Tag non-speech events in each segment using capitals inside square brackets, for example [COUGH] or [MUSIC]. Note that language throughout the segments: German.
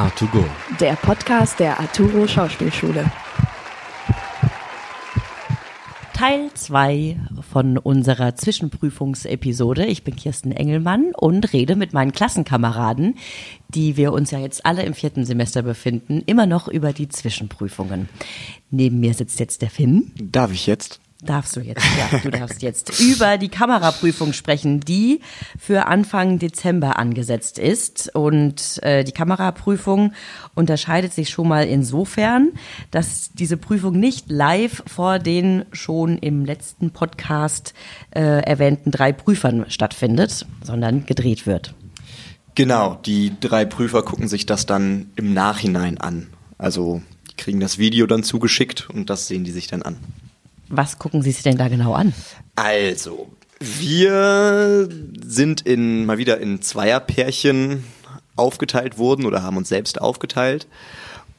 A2Go. Der Podcast der Arturo Schauspielschule. Teil 2 von unserer Zwischenprüfungsepisode. Ich bin Kirsten Engelmann und rede mit meinen Klassenkameraden, die wir uns ja jetzt alle im vierten Semester befinden, immer noch über die Zwischenprüfungen. Neben mir sitzt jetzt der Finn. Darf ich jetzt? Darfst du jetzt, ja, du darfst jetzt über die Kameraprüfung sprechen, die für Anfang Dezember angesetzt ist. Und äh, die Kameraprüfung unterscheidet sich schon mal insofern, dass diese Prüfung nicht live vor den schon im letzten Podcast äh, erwähnten drei Prüfern stattfindet, sondern gedreht wird. Genau, die drei Prüfer gucken sich das dann im Nachhinein an. Also die kriegen das Video dann zugeschickt und das sehen die sich dann an. Was gucken Sie sich denn da genau an? Also, wir sind in, mal wieder in Zweierpärchen aufgeteilt worden oder haben uns selbst aufgeteilt.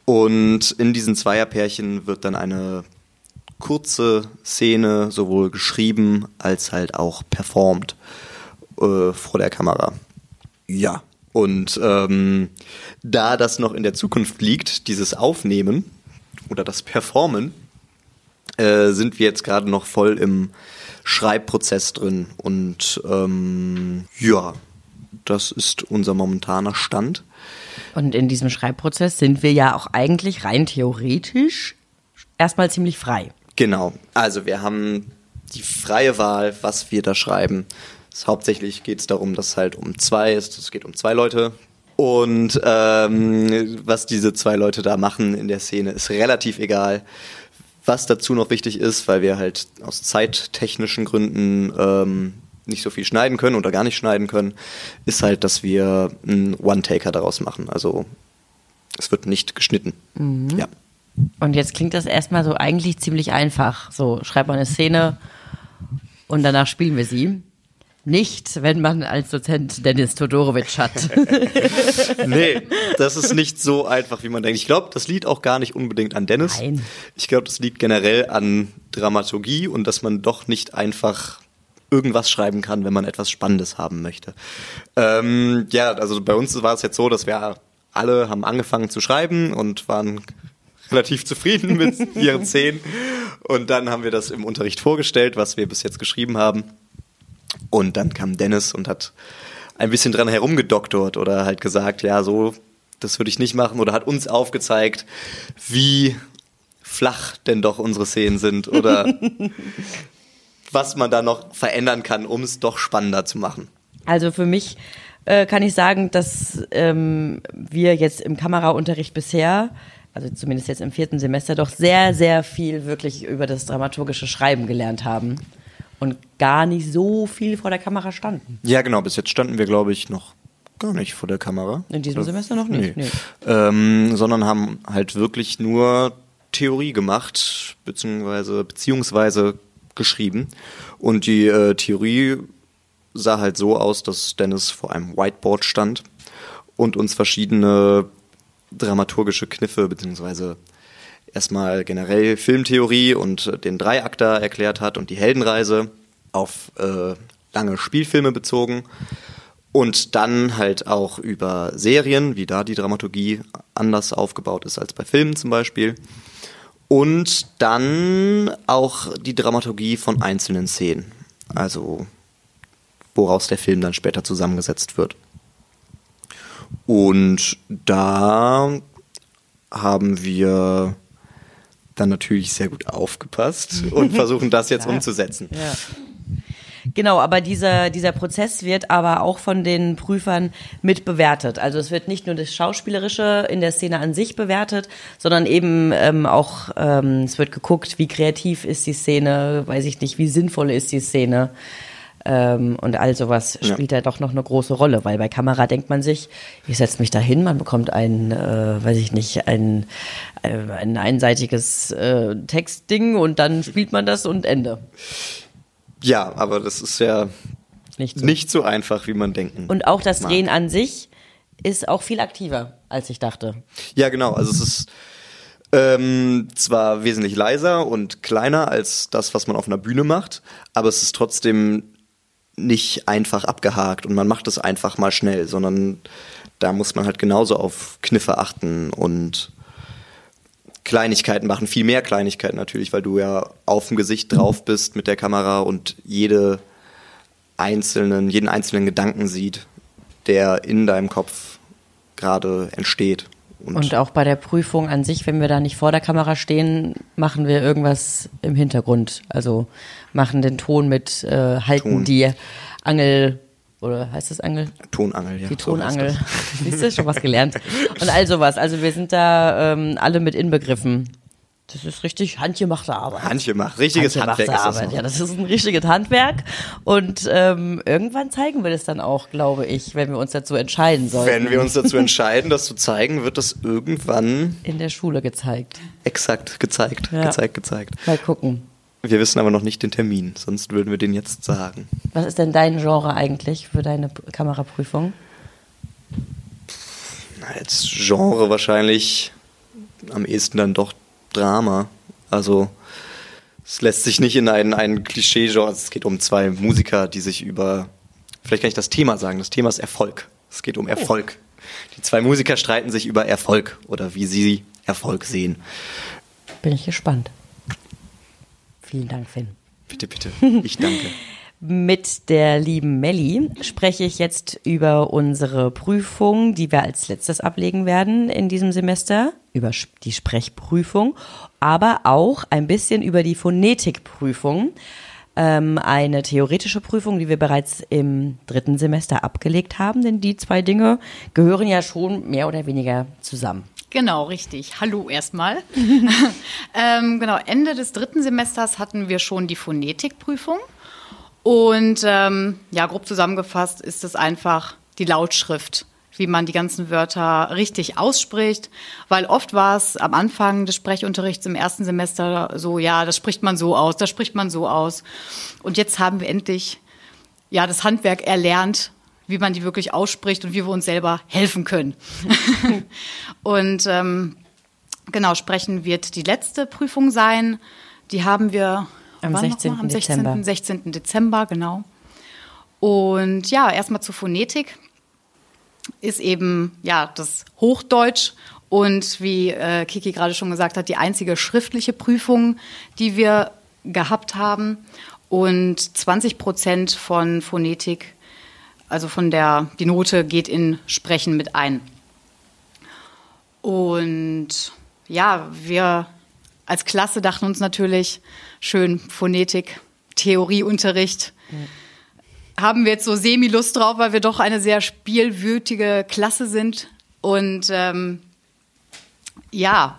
Und in diesen Zweierpärchen wird dann eine kurze Szene sowohl geschrieben als halt auch performt äh, vor der Kamera. Ja. Und ähm, da das noch in der Zukunft liegt, dieses Aufnehmen oder das Performen, äh, sind wir jetzt gerade noch voll im Schreibprozess drin. Und ähm, ja, das ist unser momentaner Stand. Und in diesem Schreibprozess sind wir ja auch eigentlich rein theoretisch erstmal ziemlich frei. Genau. Also wir haben die freie Wahl, was wir da schreiben. Es, hauptsächlich geht es darum, dass es halt um zwei ist. Es geht um zwei Leute. Und ähm, was diese zwei Leute da machen in der Szene, ist relativ egal. Was dazu noch wichtig ist, weil wir halt aus zeittechnischen Gründen ähm, nicht so viel schneiden können oder gar nicht schneiden können, ist halt, dass wir einen One-Taker daraus machen. Also es wird nicht geschnitten. Mhm. Ja. Und jetzt klingt das erstmal so eigentlich ziemlich einfach. So, schreibt man eine Szene und danach spielen wir sie. Nicht, wenn man als Dozent Dennis Todorowitsch hat. [LAUGHS] nee, das ist nicht so einfach, wie man denkt. Ich glaube, das liegt auch gar nicht unbedingt an Dennis. Nein. Ich glaube, das liegt generell an Dramaturgie und dass man doch nicht einfach irgendwas schreiben kann, wenn man etwas Spannendes haben möchte. Ähm, ja, also bei uns war es jetzt so, dass wir alle haben angefangen zu schreiben und waren relativ zufrieden mit [LAUGHS] ihren Szenen. Und dann haben wir das im Unterricht vorgestellt, was wir bis jetzt geschrieben haben. Und dann kam Dennis und hat ein bisschen dran herumgedoktort oder halt gesagt, ja, so, das würde ich nicht machen oder hat uns aufgezeigt, wie flach denn doch unsere Szenen sind oder [LAUGHS] was man da noch verändern kann, um es doch spannender zu machen. Also für mich äh, kann ich sagen, dass ähm, wir jetzt im Kameraunterricht bisher, also zumindest jetzt im vierten Semester, doch sehr, sehr viel wirklich über das dramaturgische Schreiben gelernt haben und gar nicht so viel vor der Kamera standen. Ja, genau. Bis jetzt standen wir, glaube ich, noch gar nicht vor der Kamera. In diesem Semester noch nicht. Nee. Nee. Ähm, sondern haben halt wirklich nur Theorie gemacht, beziehungsweise, beziehungsweise geschrieben. Und die äh, Theorie sah halt so aus, dass Dennis vor einem Whiteboard stand und uns verschiedene dramaturgische Kniffe, beziehungsweise erstmal generell Filmtheorie und den Dreiakter erklärt hat und die Heldenreise auf äh, lange Spielfilme bezogen und dann halt auch über Serien, wie da die Dramaturgie anders aufgebaut ist als bei Filmen zum Beispiel. Und dann auch die Dramaturgie von einzelnen Szenen, also woraus der Film dann später zusammengesetzt wird. Und da haben wir dann natürlich sehr gut aufgepasst und [LAUGHS] versuchen das jetzt umzusetzen. Ja. Genau, aber dieser, dieser Prozess wird aber auch von den Prüfern mit bewertet. Also es wird nicht nur das Schauspielerische in der Szene an sich bewertet, sondern eben ähm, auch, ähm, es wird geguckt, wie kreativ ist die Szene, weiß ich nicht, wie sinnvoll ist die Szene. Ähm, und all sowas Ja. spielt da doch noch eine große Rolle, weil bei Kamera denkt man sich, ich setze mich da hin, man bekommt ein, äh, weiß ich nicht, ein, äh, ein einseitiges äh, Textding und dann spielt man das und Ende. Ja, aber das ist ja Nicht so. nicht so einfach, wie man denken. Und auch das mag. Drehen an sich ist auch viel aktiver, als ich dachte. Ja, genau. Also es ist ähm, zwar wesentlich leiser und kleiner als das, was man auf einer Bühne macht, aber es ist trotzdem nicht einfach abgehakt und man macht es einfach mal schnell, sondern da muss man halt genauso auf Kniffe achten und Kleinigkeiten machen, viel mehr Kleinigkeiten natürlich, weil du ja auf dem Gesicht drauf bist mit der Kamera und jede einzelnen, jeden einzelnen Gedanken sieht, der in deinem Kopf gerade entsteht. Und, und, auch bei der Prüfung an sich, wenn wir da nicht vor der Kamera stehen, machen wir irgendwas im Hintergrund. Also machen den Ton mit, äh, halten Ton. die Angel oder heißt das Angel? Tonangel, ja. Die Tonangel. So [LAUGHS] Siehst du, schon was gelernt. Und all sowas. Also wir sind da ähm, alle mit inbegriffen. Das ist richtig handgemachte Arbeit. Handgemacht, richtiges Handwerk ist das Arbeit. Ja, das ist ein richtiges Handwerk. Und ähm, irgendwann zeigen wir das dann auch, glaube ich, wenn wir uns dazu entscheiden sollen. Wenn wir uns dazu entscheiden, das zu zeigen, wird das irgendwann in der Schule gezeigt. Exakt, gezeigt, ja. gezeigt, gezeigt. Mal gucken. Wir wissen aber noch nicht den Termin, sonst würden wir den jetzt sagen. Was ist denn dein Genre eigentlich für deine Kameraprüfung? Als Genre wahrscheinlich am ehesten dann doch Drama. Also es lässt sich nicht in ein, ein Klischee-Genre. Es geht um zwei Musiker, die sich über. Vielleicht kann ich das Thema sagen. Das Thema ist Erfolg. Es geht um oh. Erfolg. Die zwei Musiker streiten sich über Erfolg oder wie sie Erfolg sehen. Bin ich gespannt. Vielen Dank, Finn. Bitte, bitte. Ich danke. [LAUGHS] Mit der lieben Melli spreche ich jetzt über unsere Prüfung, die wir als letztes ablegen werden in diesem Semester, über die Sprechprüfung, aber auch ein bisschen über die Phonetikprüfung. Ähm, eine theoretische Prüfung, die wir bereits im dritten Semester abgelegt haben, denn die zwei Dinge gehören ja schon mehr oder weniger zusammen. Genau, richtig. Hallo erstmal. [LAUGHS] ähm, genau, Ende des dritten Semesters hatten wir schon die Phonetikprüfung. Und ähm, ja, grob zusammengefasst ist es einfach die Lautschrift, wie man die ganzen Wörter richtig ausspricht. Weil oft war es am Anfang des Sprechunterrichts im ersten Semester so, ja, das spricht man so aus, das spricht man so aus. Und jetzt haben wir endlich ja das Handwerk erlernt, wie man die wirklich ausspricht und wie wir uns selber helfen können. [LAUGHS] und ähm, genau, sprechen wird die letzte Prüfung sein. Die haben wir am 16. Am 16. Dezember. 16. Dezember, genau. Und ja, erstmal zur Phonetik ist eben ja das Hochdeutsch und wie äh, Kiki gerade schon gesagt hat, die einzige schriftliche Prüfung, die wir gehabt haben. Und 20 Prozent von Phonetik, also von der, die Note geht in Sprechen mit ein. Und ja, wir als Klasse dachten uns natürlich, schön Phonetik, Theorieunterricht. Mhm. Haben wir jetzt so semi-Lust drauf, weil wir doch eine sehr spielwütige Klasse sind. Und ähm, ja,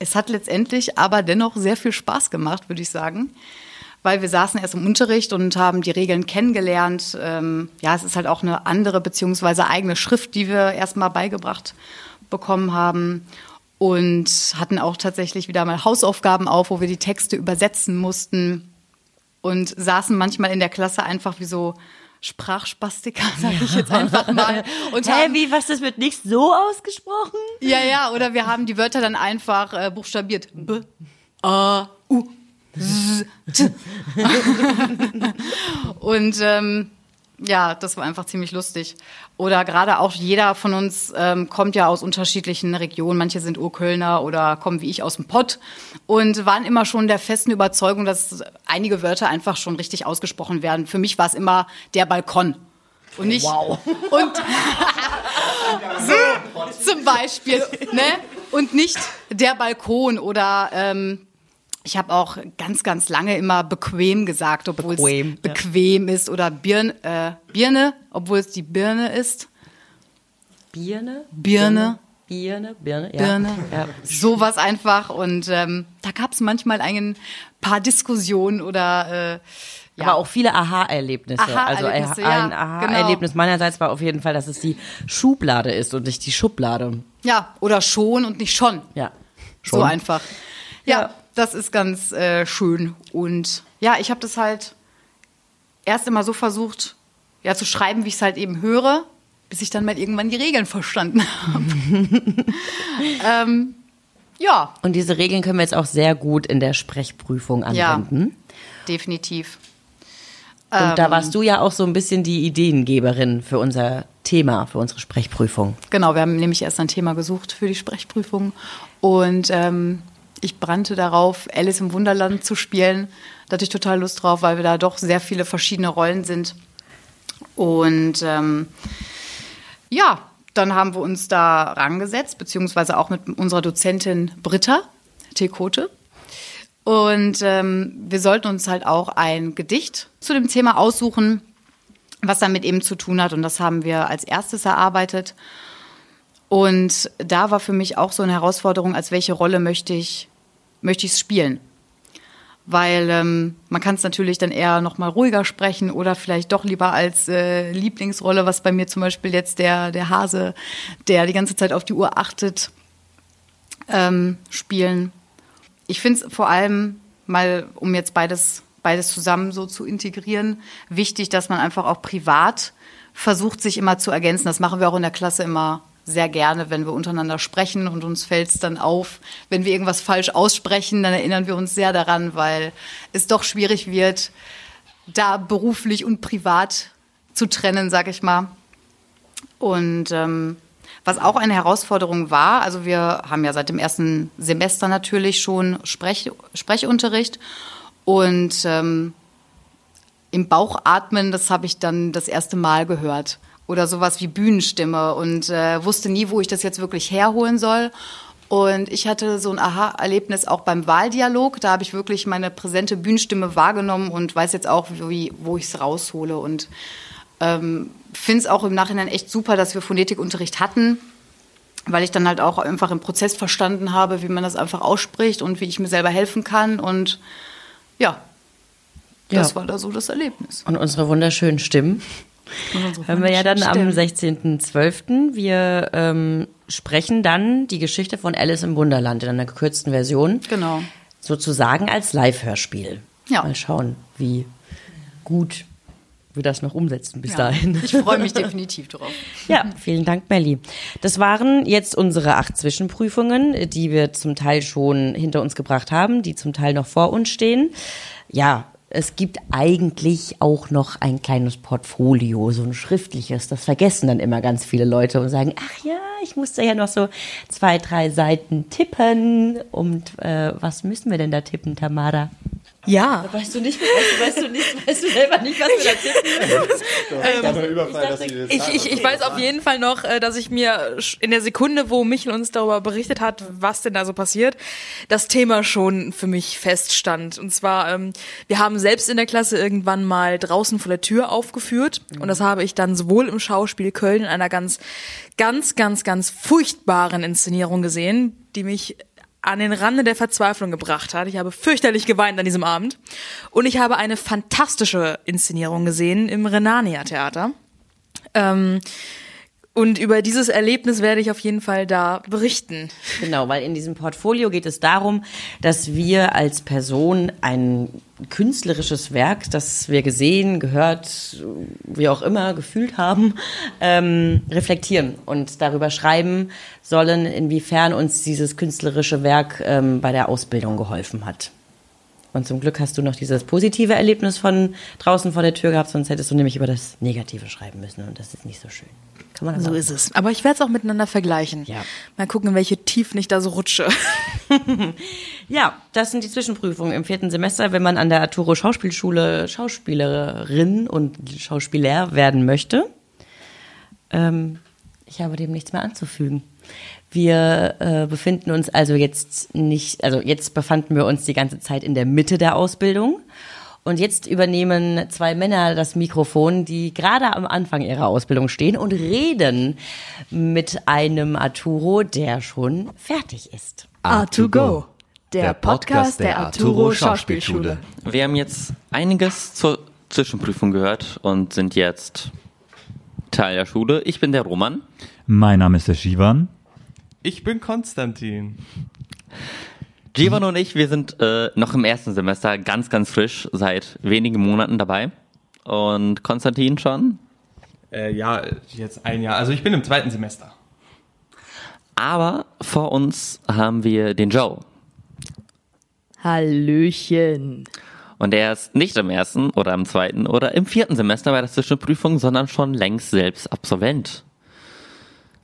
es hat letztendlich aber dennoch sehr viel Spaß gemacht, würde ich sagen. Weil wir saßen erst im Unterricht und haben die Regeln kennengelernt. Ähm, ja, es ist halt auch eine andere beziehungsweise eigene Schrift, die wir erstmal beigebracht bekommen haben und hatten auch tatsächlich wieder mal Hausaufgaben auf, wo wir die Texte übersetzen mussten und saßen manchmal in der Klasse einfach wie so Sprachspastiker, [LAUGHS] sage ich jetzt einfach mal. [LAUGHS] Und Hä, wie, was, das wird nicht so ausgesprochen? Ja, ja, oder wir haben die Wörter dann einfach äh, buchstabiert. B, A, U, Z, T. [LAUGHS] Und ähm, ja, das war einfach ziemlich lustig. Oder gerade auch jeder von uns ähm, kommt ja aus unterschiedlichen Regionen. Manche sind Urkölner oder kommen wie ich aus dem Pott und waren immer schon der festen Überzeugung, dass einige Wörter einfach schon richtig ausgesprochen werden. Für mich war es immer der Balkon. Und nicht. Wow. Und [LAUGHS] so, zum Beispiel. Ne? Und nicht der Balkon oder ähm, ich habe auch ganz, ganz lange immer bequem gesagt, obwohl es bequem, bequem ist. Oder Birne, äh, Birne, obwohl es die Birne ist. Birne? Birne. Birne, Birne, ja. Birne. [LAUGHS] Ja. Sowas einfach. Und ähm, da gab es manchmal ein paar Diskussionen oder äh, ja. Aber auch viele Aha-Erlebnisse. Aha also ein, ein Aha-Erlebnis genau. meinerseits war auf jeden Fall, dass es die Schublade ist und nicht die Schublade. Ja, oder schon und nicht schon. Ja. Schon. So einfach. ja. Das ist ganz äh, schön. Und ja, ich habe das halt erst immer so versucht, ja, zu schreiben, wie ich es halt eben höre, bis ich dann mal irgendwann die Regeln verstanden [LAUGHS] habe. [LAUGHS] ähm, ja. Und diese Regeln können wir jetzt auch sehr gut in der Sprechprüfung anwenden. Ja, definitiv. Und da warst du ja auch so ein bisschen die Ideengeberin für unser Thema, für unsere Sprechprüfung. Genau, wir haben nämlich erst ein Thema gesucht für die Sprechprüfung und ähm, ich brannte darauf, Alice im Wunderland zu spielen. Da hatte ich total Lust drauf, weil wir da doch sehr viele verschiedene Rollen sind. Und ähm, ja, dann haben wir uns da rangesetzt, beziehungsweise auch mit unserer Dozentin Britta Tekote. Und ähm, wir sollten uns halt auch ein Gedicht zu dem Thema aussuchen, was damit eben zu tun hat. Und das haben wir als erstes erarbeitet. Und da war für mich auch so eine Herausforderung, als welche Rolle möchte ich, möchte ich es spielen. Weil ähm, man kann es natürlich dann eher noch mal ruhiger sprechen oder vielleicht doch lieber als äh, Lieblingsrolle, was bei mir zum Beispiel jetzt der, der Hase, der die ganze Zeit auf die Uhr achtet, ähm, spielen. Ich finde es vor allem mal, um jetzt beides, beides zusammen so zu integrieren, wichtig, dass man einfach auch privat versucht, sich immer zu ergänzen. Das machen wir auch in der Klasse immer sehr gerne, wenn wir untereinander sprechen und uns fällt es dann auf, wenn wir irgendwas falsch aussprechen, dann erinnern wir uns sehr daran, weil es doch schwierig wird, da beruflich und privat zu trennen, sag ich mal. Und ähm, was auch eine Herausforderung war, also wir haben ja seit dem ersten Semester natürlich schon Sprech, Sprechunterricht und ähm, im Bauchatmen, das habe ich dann das erste Mal gehört oder sowas wie Bühnenstimme und äh, wusste nie, wo ich das jetzt wirklich herholen soll. Und ich hatte so ein Aha-Erlebnis auch beim Wahldialog. Da habe ich wirklich meine präsente Bühnenstimme wahrgenommen und weiß jetzt auch, wie, wo ich es raushole. Und ähm, finde es auch im Nachhinein echt super, dass wir Phonetikunterricht hatten, weil ich dann halt auch einfach im Prozess verstanden habe, wie man das einfach ausspricht und wie ich mir selber helfen kann. Und ja, das Ja. war da so das Erlebnis. Und unsere wunderschönen Stimmen. Hören wir ja dann am Stimmt. 16.12. Wir ähm, sprechen dann die Geschichte von Alice im Wunderland in einer gekürzten Version. Genau. Sozusagen als Live-Hörspiel. Ja. Mal schauen, wie gut wir das noch umsetzen bis Ja. dahin. Ich freue mich definitiv drauf. [LAUGHS] Ja, vielen Dank, Melli. Das waren jetzt unsere acht Zwischenprüfungen, die wir zum Teil schon hinter uns gebracht haben, die zum Teil noch vor uns stehen. Ja, es gibt eigentlich auch noch ein kleines Portfolio, so ein schriftliches. Das vergessen dann immer ganz viele Leute und sagen, ach ja, ich musste ja noch so zwei, drei Seiten tippen. Und äh, was müssen wir denn da tippen, Tamara? Ja, Weißt du nicht, weißt du, weißt du nicht, weißt du selber nicht, was wir da tippen? ich, ich, ich weiß auf jeden Fall noch, äh, dass ich mir in der Sekunde, wo Michel uns darüber berichtet hat, was denn da so passiert, das Thema schon für mich feststand. Und zwar, ähm, wir haben selbst in der Klasse irgendwann mal draußen vor der Tür aufgeführt. Und das habe ich dann sowohl im Schauspiel Köln in einer ganz, ganz, ganz, ganz furchtbaren Inszenierung gesehen, die mich an den Rande der Verzweiflung gebracht hat. Ich habe fürchterlich geweint an diesem Abend. Und ich habe eine fantastische Inszenierung gesehen im Renania Theater. Ähm, und über dieses Erlebnis werde ich auf jeden Fall da berichten. Genau, weil in diesem Portfolio geht es darum, dass wir als Person ein künstlerisches Werk, das wir gesehen, gehört, wie auch immer, gefühlt haben, ähm, reflektieren und darüber schreiben sollen, inwiefern uns dieses künstlerische Werk ähm, bei der Ausbildung geholfen hat. Und zum Glück hast du noch dieses positive Erlebnis von draußen vor der Tür gehabt, sonst hättest du nämlich über das Negative schreiben müssen und das ist nicht so schön. Kann man das So ist es. Aber ich werde es auch miteinander vergleichen. Ja. Mal gucken, in welche Tiefen ich da so rutsche. [LAUGHS] Ja, das sind die Zwischenprüfungen im vierten Semester, wenn man an der Arturo Schauspielschule Schauspielerin und Schauspieler werden möchte. Ähm, ich habe dem nichts mehr anzufügen. Wir äh, befinden uns also jetzt nicht, also jetzt befanden wir uns die ganze Zeit in der Mitte der Ausbildung. Und jetzt übernehmen zwei Männer das Mikrofon, die gerade am Anfang ihrer Ausbildung stehen und reden mit einem Arturo, der schon fertig ist. A2Go, der Podcast der Arturo Schauspielschule. Wir haben jetzt einiges zur Zwischenprüfung gehört und sind jetzt Teil der Schule. Ich bin der Roman. Mein Name ist der Shivan. Ich bin Konstantin. Jivan und ich, wir sind äh, noch im ersten Semester ganz, ganz frisch, seit wenigen Monaten dabei. Und Konstantin schon. Äh, ja, jetzt ein Jahr. Also ich bin im zweiten Semester. Aber vor uns haben wir den Joe. Hallöchen. Und er ist nicht im ersten oder im zweiten oder im vierten Semester bei der Zwischenprüfung, sondern schon längst selbst Absolvent.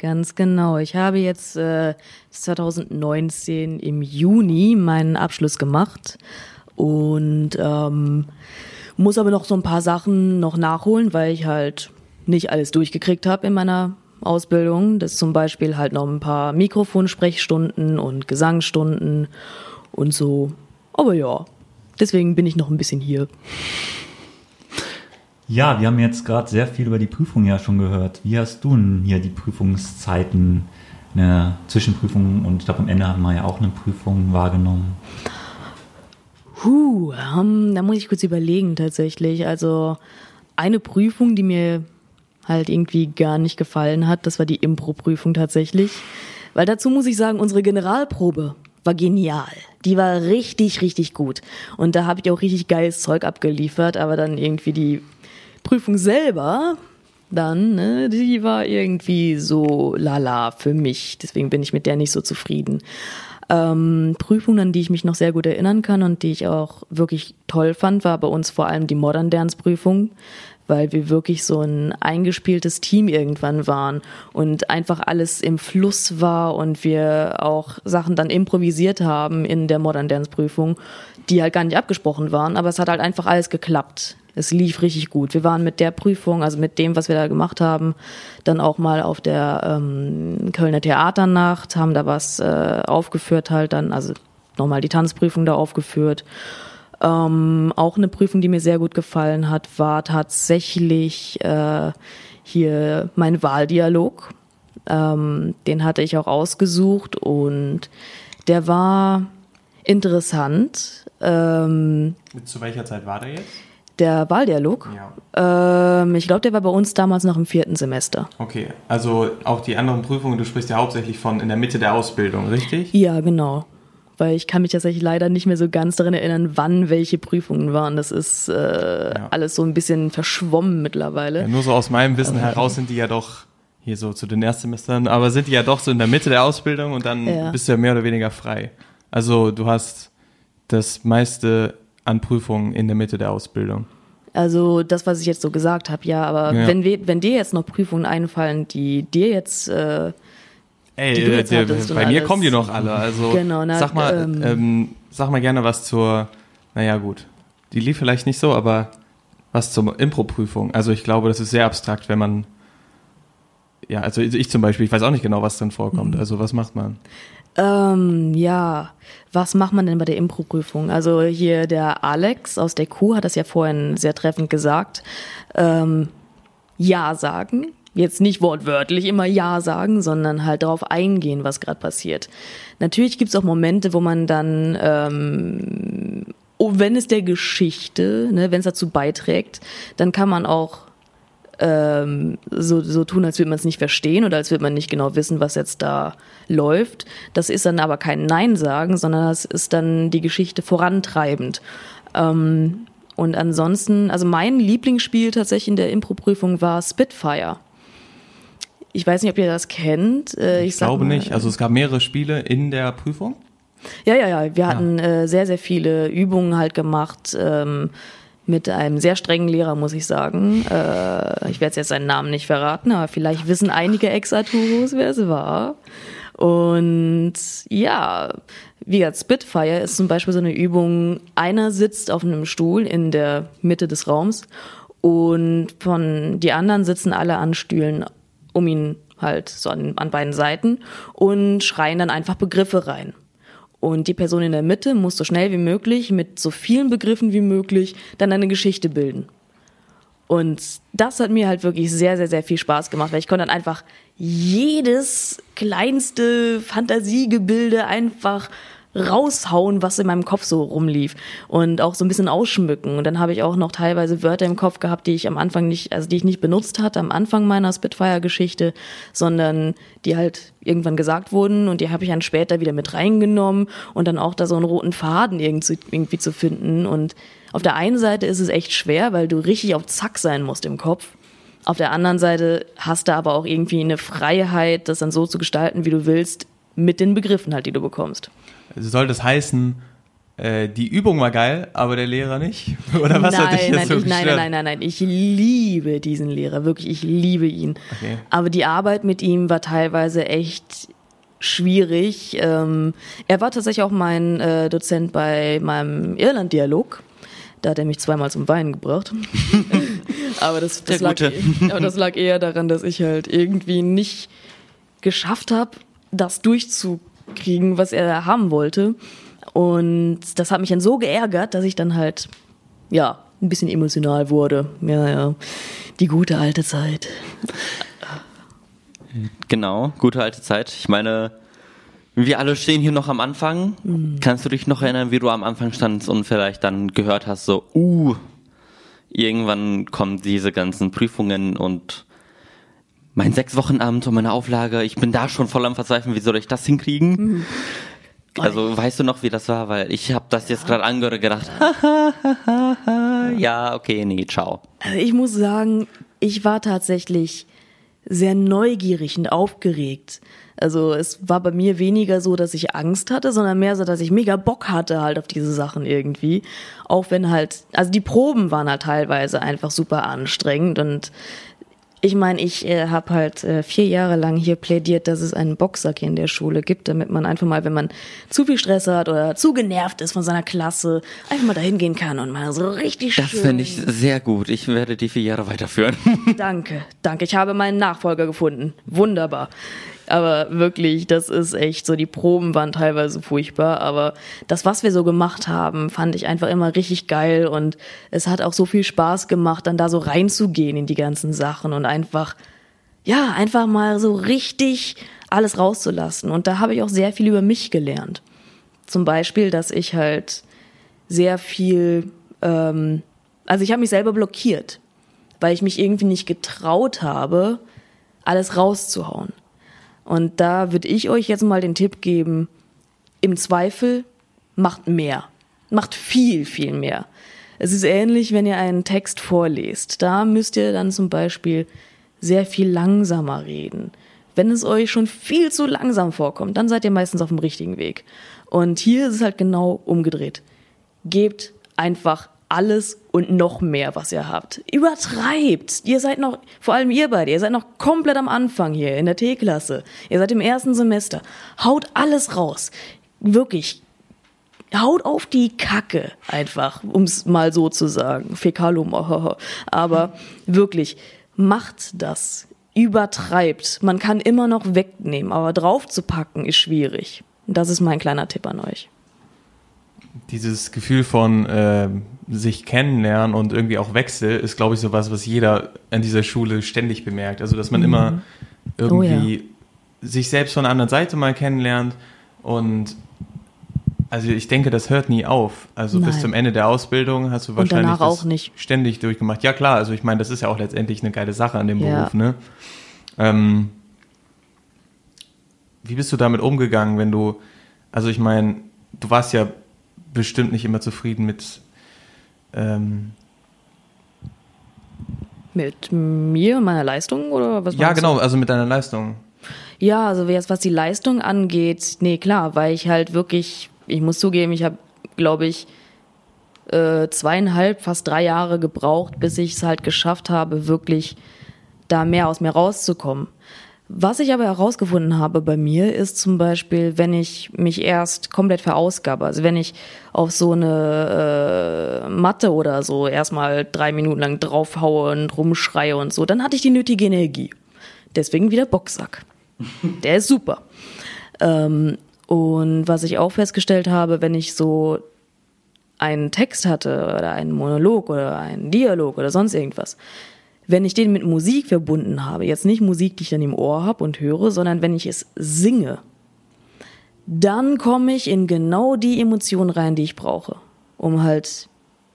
Ganz genau. Ich habe jetzt äh, 2019 im Juni meinen Abschluss gemacht und ähm, muss aber noch so ein paar Sachen noch nachholen, weil ich halt nicht alles durchgekriegt habe in meiner Ausbildung. Das zum Beispiel halt noch ein paar Mikrofonsprechstunden und Gesangsstunden und so. Aber ja, deswegen bin ich noch ein bisschen hier. Ja, wir haben jetzt gerade sehr viel über die Prüfung ja schon gehört. Wie hast du denn hier die Prüfungszeiten, eine Zwischenprüfung und ich glaube am Ende haben wir ja auch eine Prüfung wahrgenommen? Huh, um, da muss ich kurz überlegen tatsächlich. Also eine Prüfung, die mir halt irgendwie gar nicht gefallen hat, das war die Impro-Prüfung tatsächlich. Weil dazu muss ich sagen, unsere Generalprobe war genial. Die war richtig, richtig gut. Und da habe ich auch richtig geiles Zeug abgeliefert, aber dann irgendwie die Prüfung selber, dann, ne, die war irgendwie so lala für mich. Deswegen bin ich mit der nicht so zufrieden. Ähm, Prüfungen, an die ich mich noch sehr gut erinnern kann und die ich auch wirklich toll fand, war bei uns vor allem die Modern Dance Prüfung, weil wir wirklich so ein eingespieltes Team irgendwann waren und einfach alles im Fluss war und wir auch Sachen dann improvisiert haben in der Modern Dance Prüfung, die halt gar nicht abgesprochen waren, aber es hat halt einfach alles geklappt. Es lief richtig gut. Wir waren mit der Prüfung, also mit dem, was wir da gemacht haben, dann auch mal auf der ähm, Kölner Theaternacht, haben da was äh, aufgeführt halt dann, also nochmal die Tanzprüfung da aufgeführt. Ähm, auch eine Prüfung, die mir sehr gut gefallen hat, war tatsächlich äh, hier mein Wahldialog. Ähm, den hatte ich auch ausgesucht und der war interessant. Ähm, Zu welcher Zeit war der jetzt? der Wahldialog. Ja. Ähm, ich glaube, der war bei uns damals noch im vierten Semester. Okay, also auch die anderen Prüfungen, du sprichst ja hauptsächlich von in der Mitte der Ausbildung, richtig? Ja, genau. Weil ich kann mich tatsächlich leider nicht mehr so ganz daran erinnern, wann welche Prüfungen waren. Das ist äh, Ja. alles so ein bisschen verschwommen mittlerweile. Ja, nur so aus meinem Wissen heraus sind die ja doch hier so zu den Erstsemestern, aber sind die ja doch so in der Mitte der Ausbildung und dann bist du ja mehr oder weniger frei. Also du hast das meiste an Prüfungen in der Mitte der Ausbildung. Also das, was ich jetzt so gesagt habe, ja. Aber Ja. wenn, wir, wenn dir jetzt noch Prüfungen einfallen, die dir jetzt äh, Ey, Die du äh, jetzt der, hattest bei mir alles. kommen die noch alle. Also Genau, na, sag mal, ähm, ähm, sag mal gerne was zur, naja gut, die lief vielleicht nicht so, aber was zur Impro-Prüfung. Also ich glaube, das ist sehr abstrakt, wenn man, ja, also ich zum Beispiel, ich weiß auch nicht genau, was drin Mhm. vorkommt. Also was macht man? Ähm, ja, was macht man denn bei der Impro-Prüfung? Also hier der Alex aus der Kuh hat das ja vorhin sehr treffend gesagt. Ähm, ja sagen. Jetzt nicht wortwörtlich immer Ja sagen, sondern halt darauf eingehen, was gerade passiert. Natürlich gibt's auch Momente, wo man dann, ähm, oh, wenn es der Geschichte, ne, wenn es dazu beiträgt, dann kann man auch ähm, so, so tun, als würde man es nicht verstehen oder als würde man nicht genau wissen, was jetzt da läuft. Das ist dann aber kein Nein sagen, sondern das ist dann die Geschichte vorantreibend. Ähm, und ansonsten, also mein Lieblingsspiel tatsächlich in der Impro-Prüfung war Spitfire. Ich weiß nicht, ob ihr das kennt. Äh, Ich, sag glaube mal- nicht. Also es gab mehrere Spiele in der Prüfung. ja, ja, ja. Wir hatten äh, sehr, sehr viele Übungen halt gemacht ähm, mit einem sehr strengen Lehrer, muss ich sagen. Äh, ich werde jetzt seinen Namen nicht verraten, aber vielleicht wissen einige Ex-Arturos, wer es war. Und ja, wie gesagt, Spitfire ist zum Beispiel so eine Übung, einer sitzt auf einem Stuhl in der Mitte des Raums und von die anderen sitzen alle an Stühlen um ihn halt so an, an beiden Seiten und schreien dann einfach Begriffe rein. Und die Person in der Mitte muss so schnell wie möglich mit so vielen Begriffen wie möglich dann eine Geschichte bilden. Und das hat mir halt wirklich sehr, sehr, sehr viel Spaß gemacht, weil ich konnte dann einfach jedes kleinste Fantasiegebilde einfach raushauen, was in meinem Kopf so rumlief und auch so ein bisschen ausschmücken. Und dann habe ich auch noch teilweise Wörter im Kopf gehabt, die ich am Anfang nicht, also die ich nicht benutzt hatte am Anfang meiner Spitfire-Geschichte, sondern die halt irgendwann gesagt wurden und die habe ich dann später wieder mit reingenommen und dann auch da so einen roten Faden irgendwie, zu finden. Und auf der einen Seite ist es echt schwer, weil du richtig auf Zack sein musst im Kopf. Auf der anderen Seite hast du aber auch irgendwie eine Freiheit, das dann so zu gestalten, wie du willst, mit den Begriffen halt, die du bekommst. Soll das heißen, äh, die Übung war geil, aber der Lehrer nicht? [LAUGHS] Oder was nein, hat dich jetzt nein, so ich, nein, nein, nein, nein, nein. Ich liebe diesen Lehrer, wirklich, ich liebe ihn. Okay. Aber die Arbeit mit ihm war teilweise echt schwierig. Ähm, er war tatsächlich auch mein äh, Dozent bei meinem Irland-Dialog. Da hat er mich zweimal zum Weinen gebracht. [LAUGHS] aber, das, das lag, [LAUGHS] aber das lag eher daran, dass ich halt irgendwie nicht geschafft habe, das durchzukriegen, was er haben wollte. Und das hat mich dann so geärgert, dass ich dann halt, ja, ein bisschen emotional wurde. Ja, ja. Die gute alte Zeit. Genau, gute alte Zeit. Ich meine, wir alle stehen hier noch am Anfang. Kannst du dich noch erinnern, wie du am Anfang standst und vielleicht dann gehört hast, so, uh, irgendwann kommen diese ganzen Prüfungen und mein sechs Wochenamt und meine Auflage, ich bin da schon voll am Verzweifeln, wie soll ich das hinkriegen? Also weißt du noch, wie das war? Weil ich habe das jetzt gerade angehört und gedacht, [LAUGHS] ja, okay, nee, ciao. Also ich muss sagen, ich war tatsächlich sehr neugierig und aufgeregt. Also es war bei mir weniger so, dass ich Angst hatte, sondern mehr so, dass ich mega Bock hatte halt auf diese Sachen irgendwie. Auch wenn halt, also die Proben waren halt teilweise einfach super anstrengend und ich meine, ich äh, habe halt äh, vier Jahre lang hier plädiert, dass es einen Boxsack hier in der Schule gibt, damit man einfach mal, wenn man zu viel Stress hat oder zu genervt ist von seiner Klasse, einfach mal dahin gehen kann und mal so richtig Das schön. finde ich sehr gut. Ich werde die vier Jahre weiterführen. [LAUGHS] Danke, danke. Ich habe meinen Nachfolger gefunden. Wunderbar. Aber wirklich, das ist echt so, die Proben waren teilweise furchtbar, aber das, was wir so gemacht haben, fand ich einfach immer richtig geil und es hat auch so viel Spaß gemacht, dann da so reinzugehen in die ganzen Sachen und einfach, ja, einfach mal so richtig alles rauszulassen. Und da habe ich auch sehr viel über mich gelernt. Zum Beispiel, dass ich halt sehr viel, ähm, also ich habe mich selber blockiert, weil ich mich irgendwie nicht getraut habe, alles rauszuhauen. Und da würde ich euch jetzt mal den Tipp geben, im Zweifel macht mehr. Macht viel, viel mehr. Es ist ähnlich, wenn ihr einen Text vorlest. Da müsst ihr dann zum Beispiel sehr viel langsamer reden. Wenn es euch schon viel zu langsam vorkommt, dann seid ihr meistens auf dem richtigen Weg. Und hier ist es halt genau umgedreht. Gebt einfach alles und noch mehr, was ihr habt. Übertreibt. Ihr seid noch, vor allem ihr beide, ihr seid noch komplett am Anfang hier in der T-Klasse. Ihr seid im ersten Semester. Haut alles raus. Wirklich. Haut auf die Kacke einfach, um es mal so zu sagen. Fäkalum. Aber wirklich, macht das. Übertreibt. Man kann immer noch wegnehmen, aber draufzupacken ist schwierig. Das ist mein kleiner Tipp an euch. Dieses Gefühl von äh, sich kennenlernen und irgendwie auch Wechsel ist, glaube ich, sowas, was jeder an dieser Schule ständig bemerkt. Also, dass man immer irgendwie sich selbst von der anderen Seite mal kennenlernt und also ich denke, das hört nie auf. Also bis Nein. zum Ende der Ausbildung hast du wahrscheinlich das ständig durchgemacht. Ja klar, also ich meine, das ist ja auch letztendlich eine geile Sache an dem Ja. Beruf, ne? Ähm, wie bist du damit umgegangen, wenn du, also ich meine, du warst ja bestimmt nicht immer zufrieden mit, ähm, Mit mir und meiner Leistung oder was ja meinst du? genau, also mit deiner Leistung. Ja, also jetzt was die Leistung angeht, nee, klar, weil ich halt wirklich, ich muss zugeben, ich habe, glaube ich, äh, zweieinhalb, fast drei Jahre gebraucht, bis ich es halt geschafft habe, wirklich da mehr aus mir rauszukommen. Was ich aber herausgefunden habe bei mir ist zum Beispiel, wenn ich mich erst komplett verausgabe, also wenn ich auf so eine äh, Matte oder so erstmal drei Minuten lang draufhaue und rumschreie und so, dann hatte ich die nötige Energie. Deswegen wieder Boxsack. [LAUGHS] Der ist super. Ähm, und was ich auch festgestellt habe, wenn ich so einen Text hatte oder einen Monolog oder einen Dialog oder sonst irgendwas, wenn ich den mit Musik verbunden habe, jetzt nicht Musik, die ich dann im Ohr habe und höre, sondern wenn ich es singe, dann komme ich in genau die Emotionen rein, die ich brauche, um halt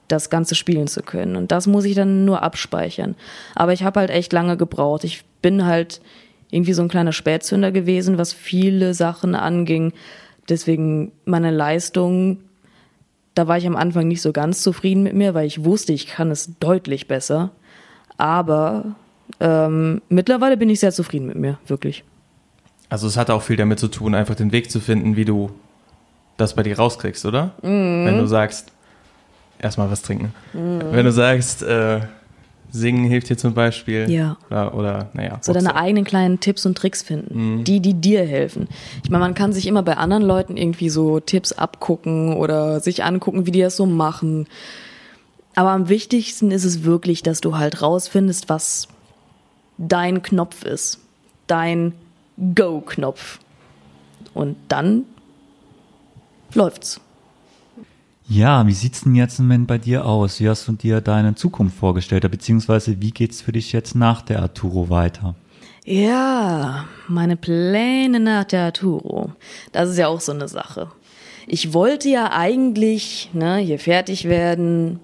das Ganze spielen zu können. Und das muss ich dann nur abspeichern. Aber ich habe halt echt lange gebraucht. Ich bin halt irgendwie so ein kleiner Spätzünder gewesen, was viele Sachen anging. Deswegen meine Leistung, da war ich am Anfang nicht so ganz zufrieden mit mir, weil ich wusste, ich kann es deutlich besser. Aber ähm, mittlerweile bin ich sehr zufrieden mit mir, wirklich. Also es hat auch viel damit zu tun, einfach den Weg zu finden, wie du das bei dir rauskriegst, oder? Wenn du sagst, erstmal was trinken. Wenn du sagst, äh, singen hilft dir zum Beispiel. Ja. Oder, oder naja. So deine eigenen kleinen Tipps und Tricks finden, die, die dir helfen. Ich meine, man kann sich immer bei anderen Leuten irgendwie so Tipps abgucken oder sich angucken, wie die das so machen. Aber am wichtigsten ist es wirklich, dass du halt rausfindest, was dein Knopf ist. Dein Go-Knopf. Und dann läuft's. Ja, wie sieht's denn jetzt im Moment bei dir aus? Wie hast du dir deine Zukunft vorgestellt? Beziehungsweise wie geht's für dich jetzt nach der Arturo weiter? Ja, meine Pläne nach der Arturo. Das ist ja auch so eine Sache. Ich wollte ja eigentlich ne, hier fertig werden,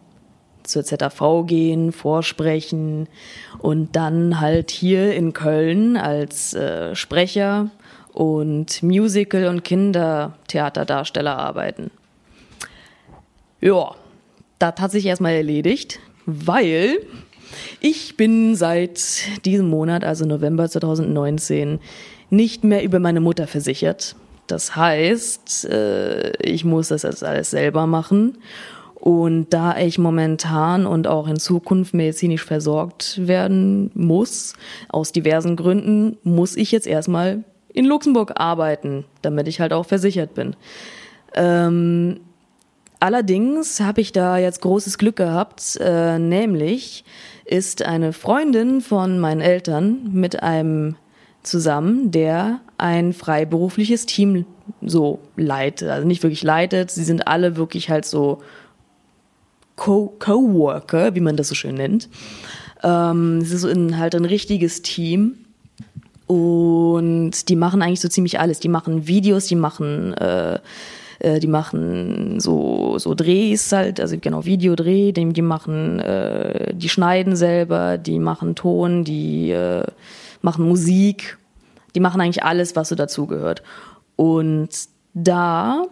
zur ZAV gehen, vorsprechen und dann halt hier in Köln als äh, Sprecher und Musical- und Kindertheaterdarsteller arbeiten. Ja, das hat sich erstmal erledigt, weil ich bin seit diesem Monat, also November 2019, nicht mehr über meine Mutter versichert. Das heißt, äh, ich muss das jetzt alles selber machen. Und da ich momentan und auch in Zukunft medizinisch versorgt werden muss, aus diversen Gründen, muss ich jetzt erstmal in Luxemburg arbeiten, damit ich halt auch versichert bin. Ähm, Allerdings habe ich da jetzt großes Glück gehabt, äh, nämlich ist eine Freundin von meinen Eltern mit einem zusammen, der ein freiberufliches Team so leitet, also nicht wirklich leitet, sie sind alle wirklich halt so Co- Coworker, wie man das so schön nennt. Ähm, es ist ein, halt ein richtiges Team und die machen eigentlich so ziemlich alles. Die machen Videos, die machen äh, äh, die machen so, so Drehs halt, also genau Videodreh, die, die machen, äh, die schneiden selber, die machen Ton, die äh, machen Musik, die machen eigentlich alles, was so dazugehört. Und da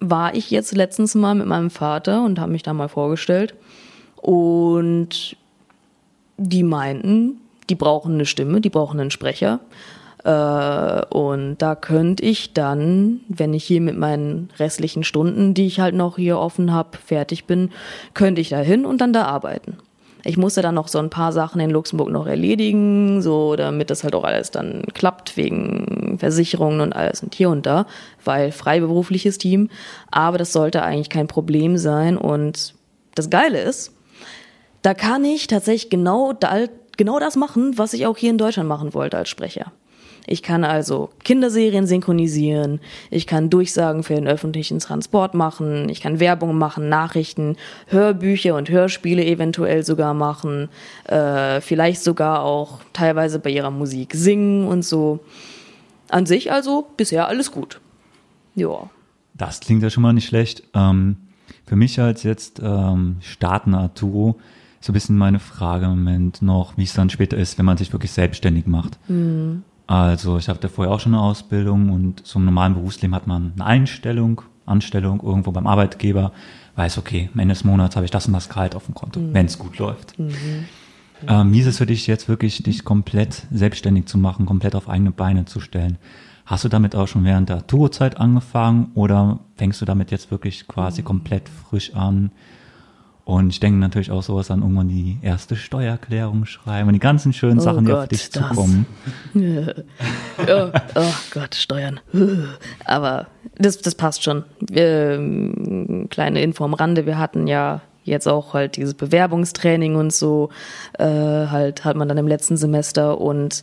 war ich jetzt letztens mal mit meinem Vater und habe mich da mal vorgestellt. Und die meinten, die brauchen eine Stimme, die brauchen einen Sprecher. Äh, und da könnte ich dann, wenn ich hier mit meinen restlichen Stunden, die ich halt noch hier offen habe, fertig bin, könnte ich da hin und dann da arbeiten. Ich musste dann noch so ein paar Sachen in Luxemburg noch erledigen, so damit das halt auch alles dann klappt wegen Versicherungen und alles und hier und da, weil freiberufliches Team. Aber das sollte eigentlich kein Problem sein. Und das Geile ist, da kann ich tatsächlich genau, da, genau das machen, was ich auch hier in Deutschland machen wollte als Sprecher. Ich kann also Kinderserien synchronisieren, ich kann Durchsagen für den öffentlichen Transport machen, ich kann Werbung machen, Nachrichten, Hörbücher und Hörspiele eventuell sogar machen, äh, vielleicht sogar auch teilweise bei ihrer Musik singen und so. An sich also bisher alles gut. Ja. Das klingt ja schon mal nicht schlecht. Ähm, für mich als jetzt ähm, startender Arturo so ein bisschen meine Frage im Moment noch, wie es dann später ist, wenn man sich wirklich selbstständig macht. Also ich hatte vorher auch schon eine Ausbildung und im normalen Berufsleben hat man eine Einstellung, Anstellung irgendwo beim Arbeitgeber, weiß, okay, am Ende des Monats habe ich das und das Gehalt auf dem Konto, wenn es gut läuft. Ähm, wie ist es für dich jetzt wirklich, dich komplett selbstständig zu machen, komplett auf eigene Beine zu stellen? Hast du damit auch schon während der Tourzeit angefangen oder fängst du damit jetzt wirklich quasi komplett frisch an? Und ich denke natürlich auch sowas an irgendwann die erste Steuererklärung schreiben und die ganzen schönen Oh Sachen, die auf dich das. zukommen. [LAUGHS] oh, oh Gott, Steuern. [LAUGHS] Aber das, das passt schon. Ähm, kleine Info am Rande, wir hatten ja jetzt auch halt dieses Bewerbungstraining und so, äh, halt hat man dann im letzten Semester und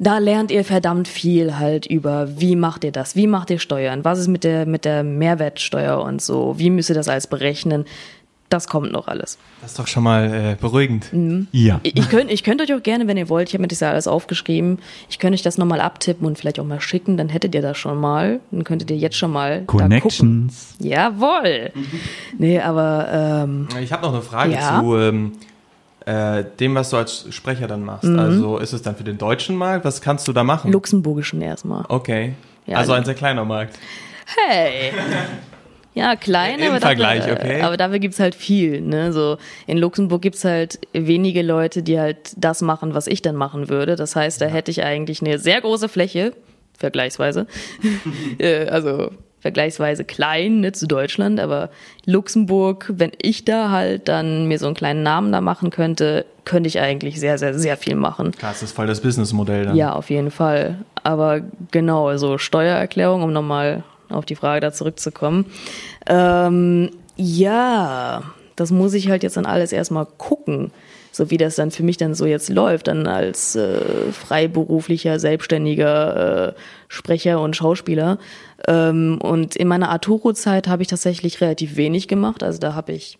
da lernt ihr verdammt viel halt über, wie macht ihr das, wie macht ihr Steuern, was ist mit der, mit der Mehrwertsteuer und so, wie müsst ihr das alles berechnen. Das kommt noch alles. Das ist doch schon mal äh, beruhigend. Ja. Ich, ich könnte ich könnt euch auch gerne, wenn ihr wollt, ich habe mir das ja alles aufgeschrieben, ich könnte euch das nochmal abtippen und vielleicht auch mal schicken, dann hättet ihr das schon mal. Dann könntet ihr jetzt schon mal da gucken. Connections. Jawohl. Nee, aber ähm, Ich habe noch eine Frage Ja. zu ähm, äh, dem, was du als Sprecher dann machst. Mhm. Also ist es dann für den deutschen Markt? Was kannst du da machen? luxemburgischen erstmal. Okay. Ja, also- ein sehr kleiner Markt. Hey! [LAUGHS] Ja, klein, Im aber, Vergleich, dafür, okay. aber dafür gibt's halt viel. Ne? So, in Luxemburg gibt's halt wenige Leute, die halt das machen, was ich dann machen würde. Das heißt, da hätte ich eigentlich eine sehr große Fläche, vergleichsweise. [LAUGHS] Äh, also vergleichsweise klein, ne, zu Deutschland, aber Luxemburg, wenn ich da halt dann mir so einen kleinen Namen da machen könnte, könnte ich eigentlich sehr, sehr, sehr viel machen. Klar, das ist voll das Businessmodell dann. Ja, auf jeden Fall. Aber genau, also Steuererklärung, um nochmal auf die Frage da zurückzukommen. Ähm, ja, das muss ich halt jetzt dann alles erstmal gucken, so wie das dann für mich dann so jetzt läuft, dann als äh, freiberuflicher, selbstständiger äh, Sprecher und Schauspieler. Ähm, und in meiner Arturo-Zeit habe ich tatsächlich relativ wenig gemacht. Also da habe ich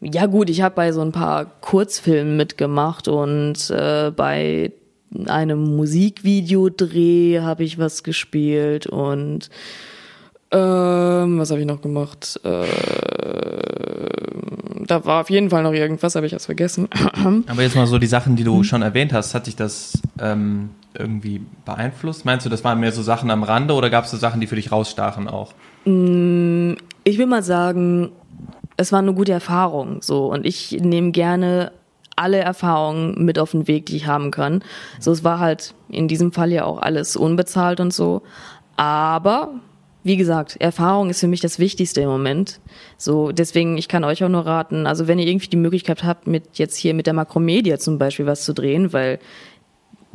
ja gut, ich habe bei so ein paar Kurzfilmen mitgemacht und äh, bei einem Musikvideodreh habe ich was gespielt und ähm, was habe ich noch gemacht? Äh, da war auf jeden Fall noch irgendwas, habe ich jetzt vergessen. [CLEARS THROAT] Aber jetzt mal so die Sachen, die du schon erwähnt hast, hat dich das ähm, irgendwie beeinflusst? Meinst du, das waren mehr so Sachen am Rande oder gab es so Sachen, die für dich rausstachen auch? Ich will mal sagen, es war eine gute Erfahrung, so und ich nehme gerne alle Erfahrungen mit auf den Weg, die ich haben kann. So, es war halt in diesem Fall ja auch alles unbezahlt und so. Aber wie gesagt, Erfahrung ist für mich das Wichtigste im Moment. So, deswegen, ich kann euch auch nur raten, also wenn ihr irgendwie die Möglichkeit habt, mit jetzt hier mit der Makromedia zum Beispiel was zu drehen, weil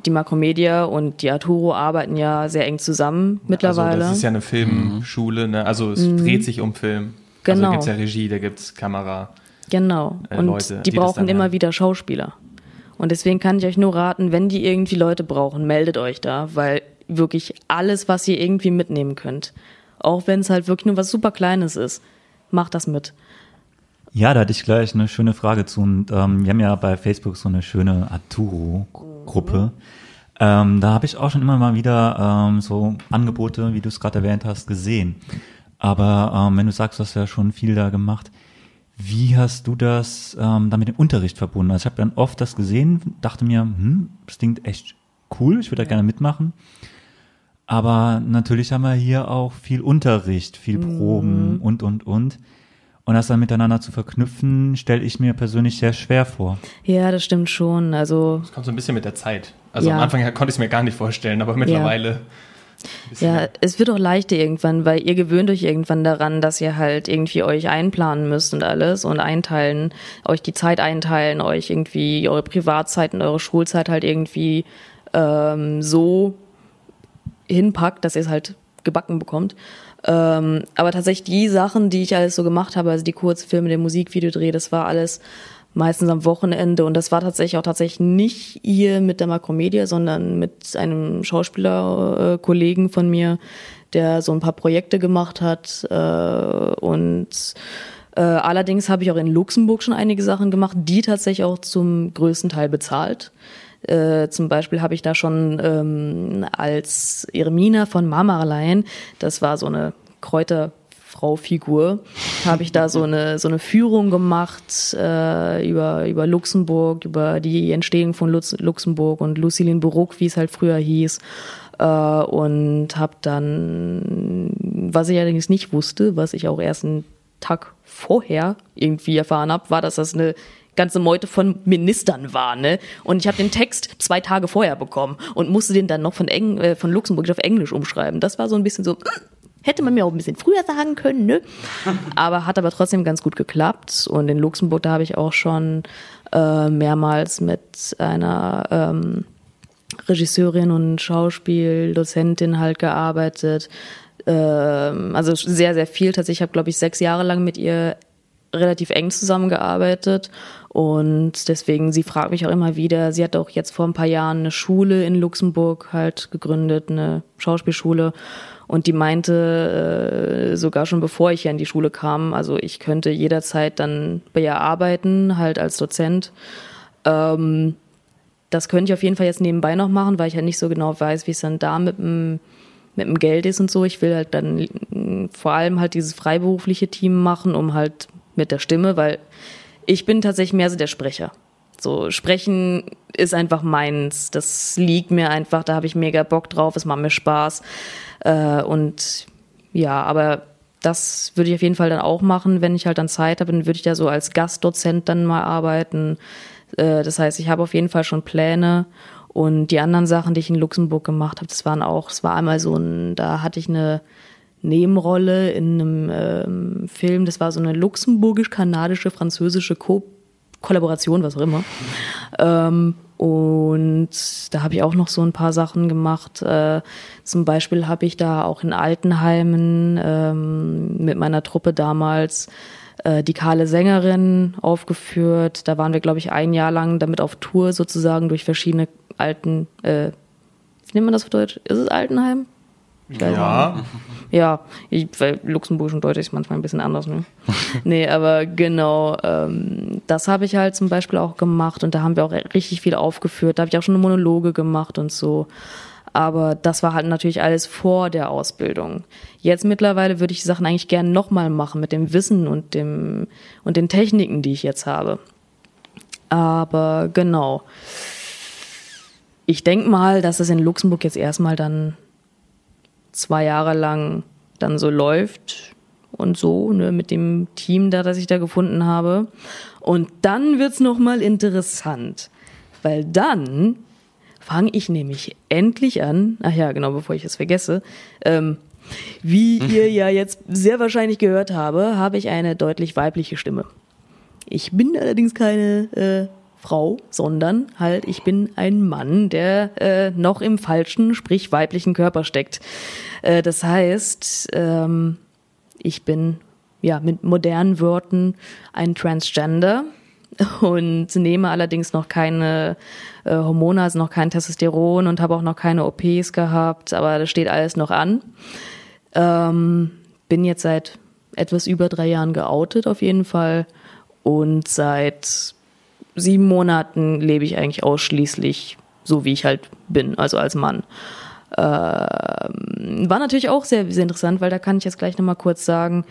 die Makromedia und die Arturo arbeiten ja sehr eng zusammen mittlerweile. Also das ist ja eine Filmschule, ne? also es dreht sich um Film. Genau. Also da gibt's ja Regie, da gibt's Kamera. Genau. äh, Und Leute, die die brauchen immer haben. wieder Schauspieler. Und deswegen kann ich euch nur raten, wenn die irgendwie Leute brauchen, meldet euch da, weil wirklich alles, was ihr irgendwie mitnehmen könnt, auch wenn es halt wirklich nur was super Kleines ist, macht das mit. Ja, da hatte ich gleich eine schöne Frage zu. Und ähm, wir haben ja bei Facebook so eine schöne Arturo-Gruppe. Ähm, da habe ich auch schon immer mal wieder ähm, so Angebote, wie du es gerade erwähnt hast, gesehen. Aber ähm, wenn du sagst, du hast ja schon viel da gemacht, wie hast du das ähm, dann mit dem Unterricht verbunden? Also ich habe dann oft das gesehen, dachte mir, hm, das klingt echt cool, ich würde da gerne mitmachen. Aber natürlich haben wir hier auch viel Unterricht, viel Proben und, und, und. Und das dann miteinander zu verknüpfen, stelle ich mir persönlich sehr schwer vor. Ja, das stimmt schon. Also Das kommt so ein bisschen mit der Zeit. Also Ja. am Anfang konnte ich es mir gar nicht vorstellen, aber mittlerweile. Ja, es wird auch leichter irgendwann, weil ihr gewöhnt euch irgendwann daran, dass ihr halt irgendwie euch einplanen müsst und alles und einteilen, euch die Zeit einteilen, euch irgendwie eure Privatzeit und eure Schulzeit halt irgendwie ähm, so hinpackt, dass ihr es halt gebacken bekommt. Ähm, aber tatsächlich die Sachen, die ich alles so gemacht habe, also die Kurzfilme, der Musikvideodreh, das war alles meistens am Wochenende und das war tatsächlich auch tatsächlich nicht hier mit der Makromedia, sondern mit einem Schauspielerkollegen äh, von mir, der so ein paar Projekte gemacht hat äh, und äh, allerdings habe ich auch in Luxemburg schon einige Sachen gemacht, die tatsächlich auch zum größten Teil bezahlt. Äh, zum Beispiel habe ich da schon ähm, als Eremina von Marmaralein, das war so eine Kräuterfrau-Figur, habe ich da so eine so eine Führung gemacht äh, über über Luxemburg, über die Entstehung von Lutz, Luxemburg und Lucilien Baroque, wie es halt früher hieß. Äh, und habe dann, was ich allerdings nicht wusste, was ich auch erst einen Tag vorher irgendwie erfahren habe, war, dass das eine ganze Meute von Ministern war, ne? Und ich habe den Text zwei Tage vorher bekommen und musste den dann noch von, Eng äh, von Luxemburg auf Englisch umschreiben. Das war so ein bisschen so, hätte man mir auch ein bisschen früher sagen können, ne? Aber hat aber trotzdem ganz gut geklappt. Und in Luxemburg, da habe ich auch schon äh, mehrmals mit einer ähm, Regisseurin und Schauspieldozentin halt gearbeitet. Ähm, also sehr, sehr viel. Tatsächlich, ich habe, glaube ich, sechs Jahre lang mit ihr relativ eng zusammengearbeitet und deswegen, sie fragt mich auch immer wieder, sie hat auch jetzt vor ein paar Jahren eine Schule in Luxemburg halt gegründet, eine Schauspielschule und die meinte äh, sogar schon bevor ich hier in die Schule kam, also ich könnte jederzeit dann bei ihr arbeiten, halt als Dozent. Ähm, das könnte ich auf jeden Fall jetzt nebenbei noch machen, weil ich halt nicht so genau weiß, wie es dann da mit dem mit dem Geld ist und so. Ich will halt dann mm, vor allem halt dieses freiberufliche Team machen, um halt mit der Stimme, weil ich bin tatsächlich mehr so der Sprecher. So, sprechen ist einfach meins. Das liegt mir einfach, da habe ich mega Bock drauf, es macht mir Spaß. Äh, und ja, aber das würde ich auf jeden Fall dann auch machen, wenn ich halt dann Zeit habe, dann würde ich da so als Gastdozent dann mal arbeiten. Äh, das heißt, ich habe auf jeden Fall schon Pläne. Und die anderen Sachen, die ich in Luxemburg gemacht habe, das waren auch, es war einmal so ein, da hatte ich eine, Nebenrolle in einem ähm, Film, das war so eine luxemburgisch-kanadische, französische Ko Kollaboration, was auch immer. Ähm, und da habe ich auch noch so ein paar Sachen gemacht. Äh, zum Beispiel habe ich da auch in Altenheimen ähm, mit meiner Truppe damals äh, die kahle Sängerin aufgeführt. Da waren wir, glaube ich, ein Jahr lang damit auf Tour sozusagen durch verschiedene alten, äh, wie nennt man das auf Deutsch? Ist es Altenheim? Ja. Ja, ich, weil Luxemburgisch und Deutsch ist manchmal ein bisschen anders, ne? [LAUGHS] nee, aber genau, ähm, das habe ich halt zum Beispiel auch gemacht und da haben wir auch richtig viel aufgeführt. Da habe ich auch schon Monologe gemacht und so. Aber das war halt natürlich alles vor der Ausbildung. Jetzt mittlerweile würde ich die Sachen eigentlich gerne nochmal machen mit dem Wissen und dem und den Techniken, die ich jetzt habe. Aber genau. Ich denke mal, dass es in Luxemburg jetzt erstmal dann zwei Jahre lang dann so läuft und so, ne, mit dem Team da, das ich da gefunden habe. Und dann wird's noch mal interessant, weil dann fange ich nämlich endlich an, ach ja, genau, bevor ich es vergesse, ähm, wie [LAUGHS] ihr ja jetzt sehr wahrscheinlich gehört habe, habe ich eine deutlich weibliche Stimme. Ich bin allerdings keine äh, Frau, sondern halt ich bin ein Mann, der äh, noch im falschen, sprich weiblichen Körper steckt. Äh, das heißt, ähm, ich bin ja mit modernen Worten ein Transgender [LAUGHS] und nehme allerdings noch keine äh, Hormone, also noch kein Testosteron und habe auch noch keine OPs gehabt, aber das steht alles noch an. Ähm, bin jetzt seit etwas über drei Jahren geoutet auf jeden Fall und seit sieben Monaten lebe ich eigentlich ausschließlich so, wie ich halt bin, also als Mann. Ähm, war natürlich auch sehr, sehr interessant, weil da kann ich jetzt gleich nochmal kurz sagen,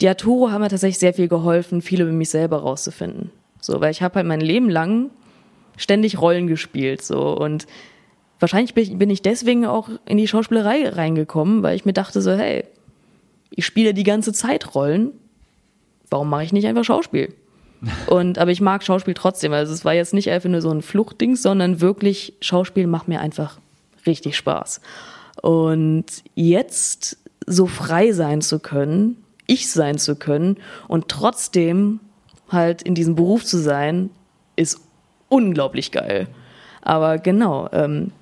die Arturo haben mir tatsächlich sehr viel geholfen, viel über mich selber rauszufinden. So, weil ich habe halt mein Leben lang ständig Rollen gespielt, so und wahrscheinlich bin ich deswegen auch in die Schauspielerei reingekommen, weil ich mir dachte so, hey, ich spiele die ganze Zeit Rollen, warum mache ich nicht einfach Schauspiel? Und, aber ich mag Schauspiel trotzdem. Also es war jetzt nicht einfach nur so ein Fluchtding, sondern wirklich Schauspiel macht mir einfach richtig Spaß. Und jetzt so frei sein zu können, ich sein zu können und trotzdem halt in diesem Beruf zu sein, ist unglaublich geil. Aber genau, ähm,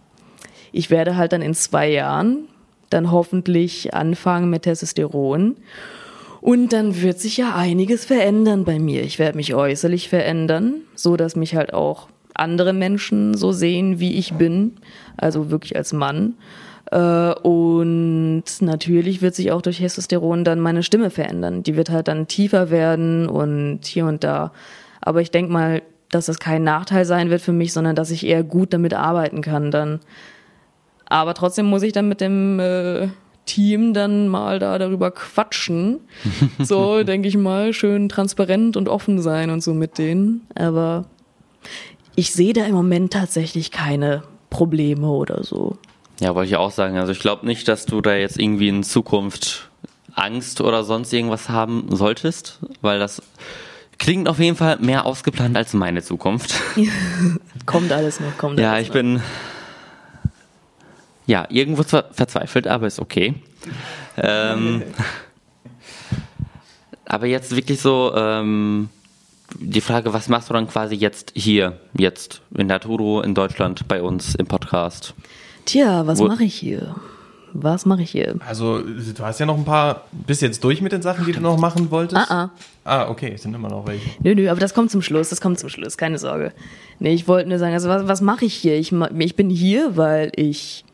ich werde halt dann in zwei Jahren dann hoffentlich anfangen mit Testosteron und dann wird sich ja einiges verändern bei mir. Ich werde mich äußerlich verändern, so dass mich halt auch andere Menschen so sehen, wie ich bin, also wirklich als Mann. Äh, und natürlich wird sich auch durch Testosteron dann meine Stimme verändern. Die wird halt dann tiefer werden und hier und da. Aber ich denke mal, dass das kein Nachteil sein wird für mich, sondern dass ich eher gut damit arbeiten kann dann. Aber trotzdem muss ich dann mit dem äh, Team dann mal da darüber quatschen. [LAUGHS] So, denke ich mal, schön transparent und offen sein und so mit denen. Aber ich sehe da im Moment tatsächlich keine Probleme oder so. Ja, wollte ich auch sagen. Also ich glaube nicht, dass du da jetzt irgendwie in Zukunft Angst oder sonst irgendwas haben solltest, weil das klingt auf jeden Fall mehr ausgeplant als meine Zukunft. [LAUGHS] [LAUGHS] kommt alles noch, kommt Ja, alles ich bin ja irgendwo zwar verzweifelt, aber ist okay. ähm, [LAUGHS] aber jetzt wirklich so ähm, die Frage, was machst du dann quasi jetzt hier, jetzt in der Turo in Deutschland bei uns im Podcast? Tja, was mache ich hier? Was mache ich hier? Also, du hast ja noch ein paar, bist jetzt durch mit den Sachen, die du noch machen wolltest? Ah, ah. Ah, okay, es sind immer noch welche. Nö, nö, aber das kommt zum Schluss, das kommt zum Schluss, keine Sorge. Nee, ich wollte nur sagen, also was, was mache ich hier? Ich, ich bin hier, weil ich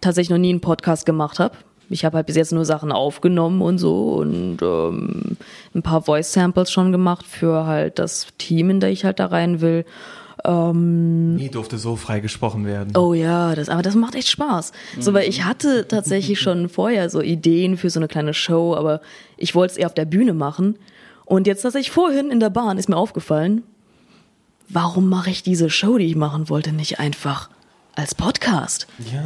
tatsächlich noch nie einen Podcast gemacht habe. Ich habe halt bis jetzt nur Sachen aufgenommen und so und ähm, ein paar Voice Samples schon gemacht für halt das Team, in das ich halt da rein will. Nie durfte so frei gesprochen werden. Oh ja, das, aber das macht echt Spaß. So, weil ich hatte tatsächlich schon [LAUGHS] vorher so Ideen für so eine kleine Show, aber ich wollte es eher auf der Bühne machen. Und jetzt tatsächlich vorhin in der Bahn ist mir aufgefallen, warum mache ich diese Show, die ich machen wollte, nicht einfach als Podcast? Ja.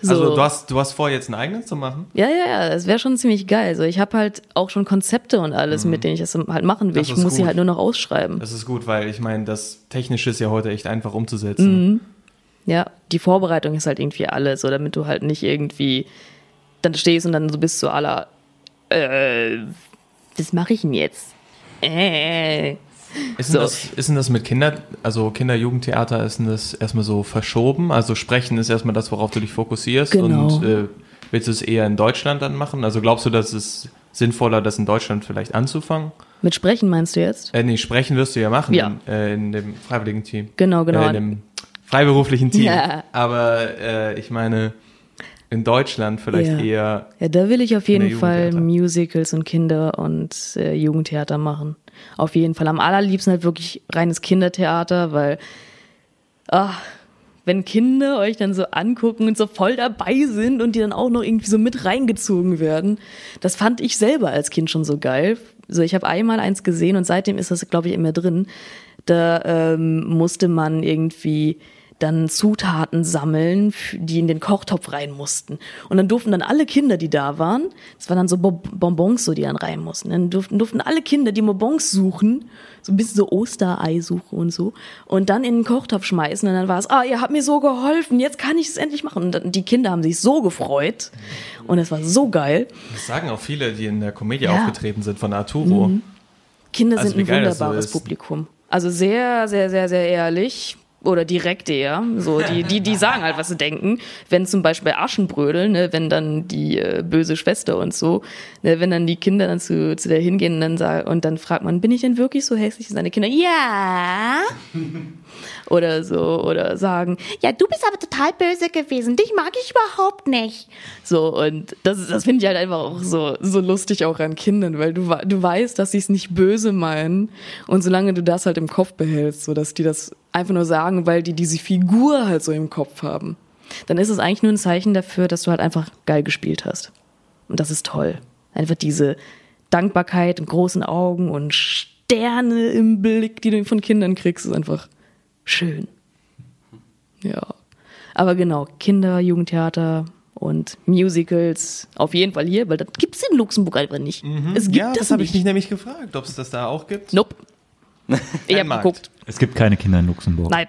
So. Also, du hast, du hast vor, jetzt ein eigenes zu machen? Ja, ja, ja, das wäre schon ziemlich geil. So, ich habe halt auch schon Konzepte und alles, mit denen ich das halt machen will. Das Ich muss sie gut. halt nur noch ausschreiben. Das ist gut, weil ich meine, das Technische ist ja heute echt einfach umzusetzen. Ja, die Vorbereitung ist halt irgendwie alles, so damit du halt nicht irgendwie dann stehst und dann so bist du aller, äh, was mache ich denn jetzt? Äh. Ist denn, So. das, ist denn das mit Kinder, also Kinder-Jugendtheater, ist denn das erstmal so verschoben? Also Sprechen ist erstmal das, worauf du dich fokussierst Genau. und äh, willst du es eher in Deutschland dann machen? Also glaubst du, dass es sinnvoller, das in Deutschland vielleicht anzufangen? Mit Sprechen meinst du jetzt? Äh, nee, Sprechen wirst du ja machen Ja. In, äh, in dem freiwilligen Team. Genau, genau. Äh, in dem freiberuflichen Team. [LAUGHS] Ja. Aber äh, ich meine, in Deutschland vielleicht Ja. eher Ja, da will ich auf jeden Fall. Musicals und Kinder- und äh, Jugendtheater machen. Auf jeden Fall. Am allerliebsten halt wirklich reines Kindertheater, weil ach, wenn Kinder euch dann so angucken und so voll dabei sind und die dann auch noch irgendwie so mit reingezogen werden, das fand ich selber als Kind schon so geil. So, ich habe einmal eins gesehen und seitdem ist das, glaube ich, immer drin. Da ähm, musste man irgendwie dann Zutaten sammeln, die in den Kochtopf rein mussten. Und dann durften dann alle Kinder, die da waren, das waren dann so Bo- Bonbons, so die dann rein mussten. Dann durften, durften alle Kinder die Bonbons suchen, so ein bisschen so Ostereisuche und so, und dann in den Kochtopf schmeißen. Und dann war es, ah, ihr habt mir so geholfen, jetzt kann ich es endlich machen. Und dann, die Kinder haben sich so gefreut. Und es war so geil. Das sagen auch viele, die in der Komödie Ja. Mhm. aufgetreten sind von Arturo. Kinder Also sind ein wunderbares. Publikum. Also sehr, sehr, sehr, sehr ehrlich. Oder direkt eher. So, die, die, die sagen halt, was sie denken. Wenn zum Beispiel Aschenbrödel, ne, wenn dann die äh, böse Schwester und so, ne, wenn dann die Kinder dann zu, zu der hingehen und dann, sagen, und dann fragt man, bin ich denn wirklich so hässlich? Und seine Kinder, ja. [LAUGHS] oder so, oder sagen, ja, du bist aber total böse gewesen, dich mag ich überhaupt nicht. So, und das, das finde ich halt einfach auch so, so lustig auch an Kindern, weil du, du weißt, dass sie es nicht böse meinen. Und solange du das halt im Kopf behältst, so dass die das einfach nur sagen, weil die diese Figur halt so im Kopf haben, dann ist es eigentlich nur ein Zeichen dafür, dass du halt einfach geil gespielt hast. Und das ist toll. Einfach diese Dankbarkeit in großen Augen und Sterne im Blick, die du von Kindern kriegst, ist einfach schön. Ja. Aber genau, Kinder, Jugendtheater und Musicals auf jeden Fall hier, weil das gibt's in Luxemburg einfach nicht. Es gibt Mhm. Ja, das, das habe ich nicht. mich nämlich gefragt, ob es das da auch gibt. Nope. Ich habe geguckt. Es gibt keine Kinder in Luxemburg. Nein.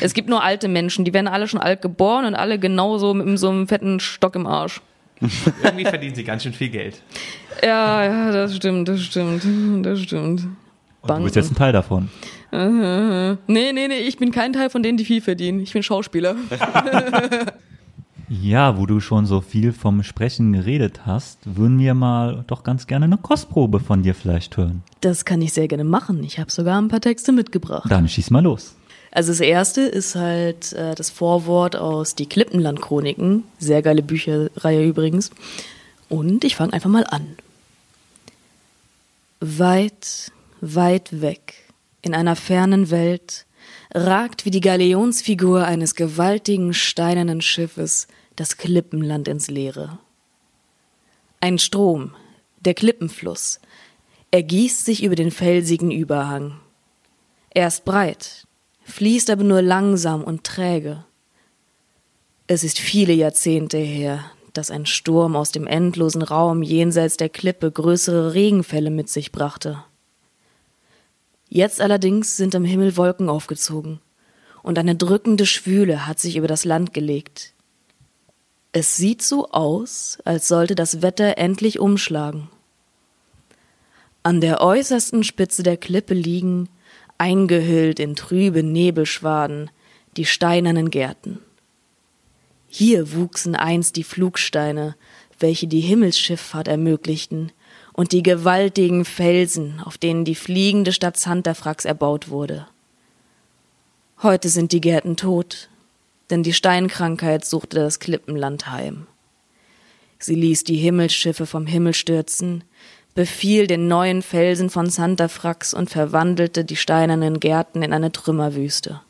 es gibt nur alte Menschen, die werden alle schon alt geboren und alle genauso mit so einem fetten Stock im Arsch. Irgendwie verdienen sie ganz schön viel Geld. Ja, ja, das stimmt, das stimmt, das stimmt. Und du bist jetzt ein Teil davon. Nee, nee, nee, ich bin kein Teil von denen, die viel verdienen. Ich bin Schauspieler. [LAUGHS] Ja, wo du schon so viel vom Sprechen geredet hast, würden wir mal doch ganz gerne eine Kostprobe von dir vielleicht hören. Das kann ich sehr gerne machen. Ich habe sogar ein paar Texte mitgebracht. Dann schieß mal los. Also das erste ist halt äh, das Vorwort aus Die Klippenland-Chroniken. Sehr geile Bücherreihe übrigens. Und ich fange einfach mal an. Weit, weit weg, in einer fernen Welt, ragt wie die Galeonsfigur eines gewaltigen steinernen Schiffes das Klippenland ins Leere. Ein Strom, der Klippenfluss, ergießt sich über den felsigen Überhang. Er ist breit, fließt aber nur langsam und träge. Es ist viele Jahrzehnte her, dass ein Sturm aus dem endlosen Raum jenseits der Klippe größere Regenfälle mit sich brachte. Jetzt allerdings sind am Himmel Wolken aufgezogen, und eine drückende Schwüle hat sich über das Land gelegt. Es sieht so aus, als sollte das Wetter endlich umschlagen. An der äußersten Spitze der Klippe liegen, eingehüllt in trübe Nebelschwaden, die steinernen Gärten. Hier wuchsen einst die Flugsteine, welche die Himmelsschifffahrt ermöglichten, und die gewaltigen Felsen, auf denen die fliegende Stadt Santafrax erbaut wurde. Heute sind die Gärten tot, denn die Steinkrankheit suchte das Klippenland heim. Sie ließ die Himmelsschiffe vom Himmel stürzen, befiel den neuen Felsen von Santafrax und verwandelte die steinernen Gärten in eine Trümmerwüste.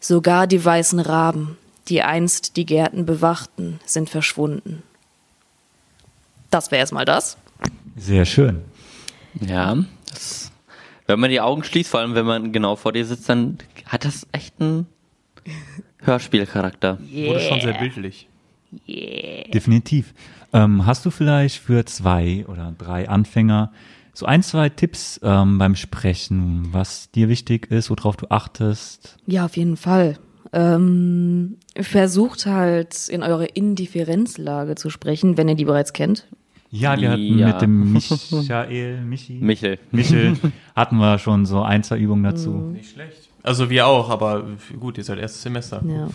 Sogar die weißen Raben, die einst die Gärten bewachten, sind verschwunden. Das wäre erstmal das. Sehr schön. Ja, das, wenn man die Augen schließt, vor allem wenn man genau vor dir sitzt, dann hat das echt einen Hörspielcharakter. Wurde schon sehr bildlich. Definitiv. Ähm, hast du vielleicht für zwei oder drei Anfänger so ein, zwei Tipps ähm, beim Sprechen, was dir wichtig ist, worauf du achtest? Ja, auf jeden Fall. Ähm, versucht halt in eure Indifferenzlage zu sprechen, wenn ihr die bereits kennt. Ja, wir hatten Ja. mit dem [LAUGHS] Michael, Michi, Michel. Michel, hatten wir schon so ein, zwei Übungen dazu. Nicht schlecht. Also wir auch, aber gut, ihr seid erstes Semester. Ja.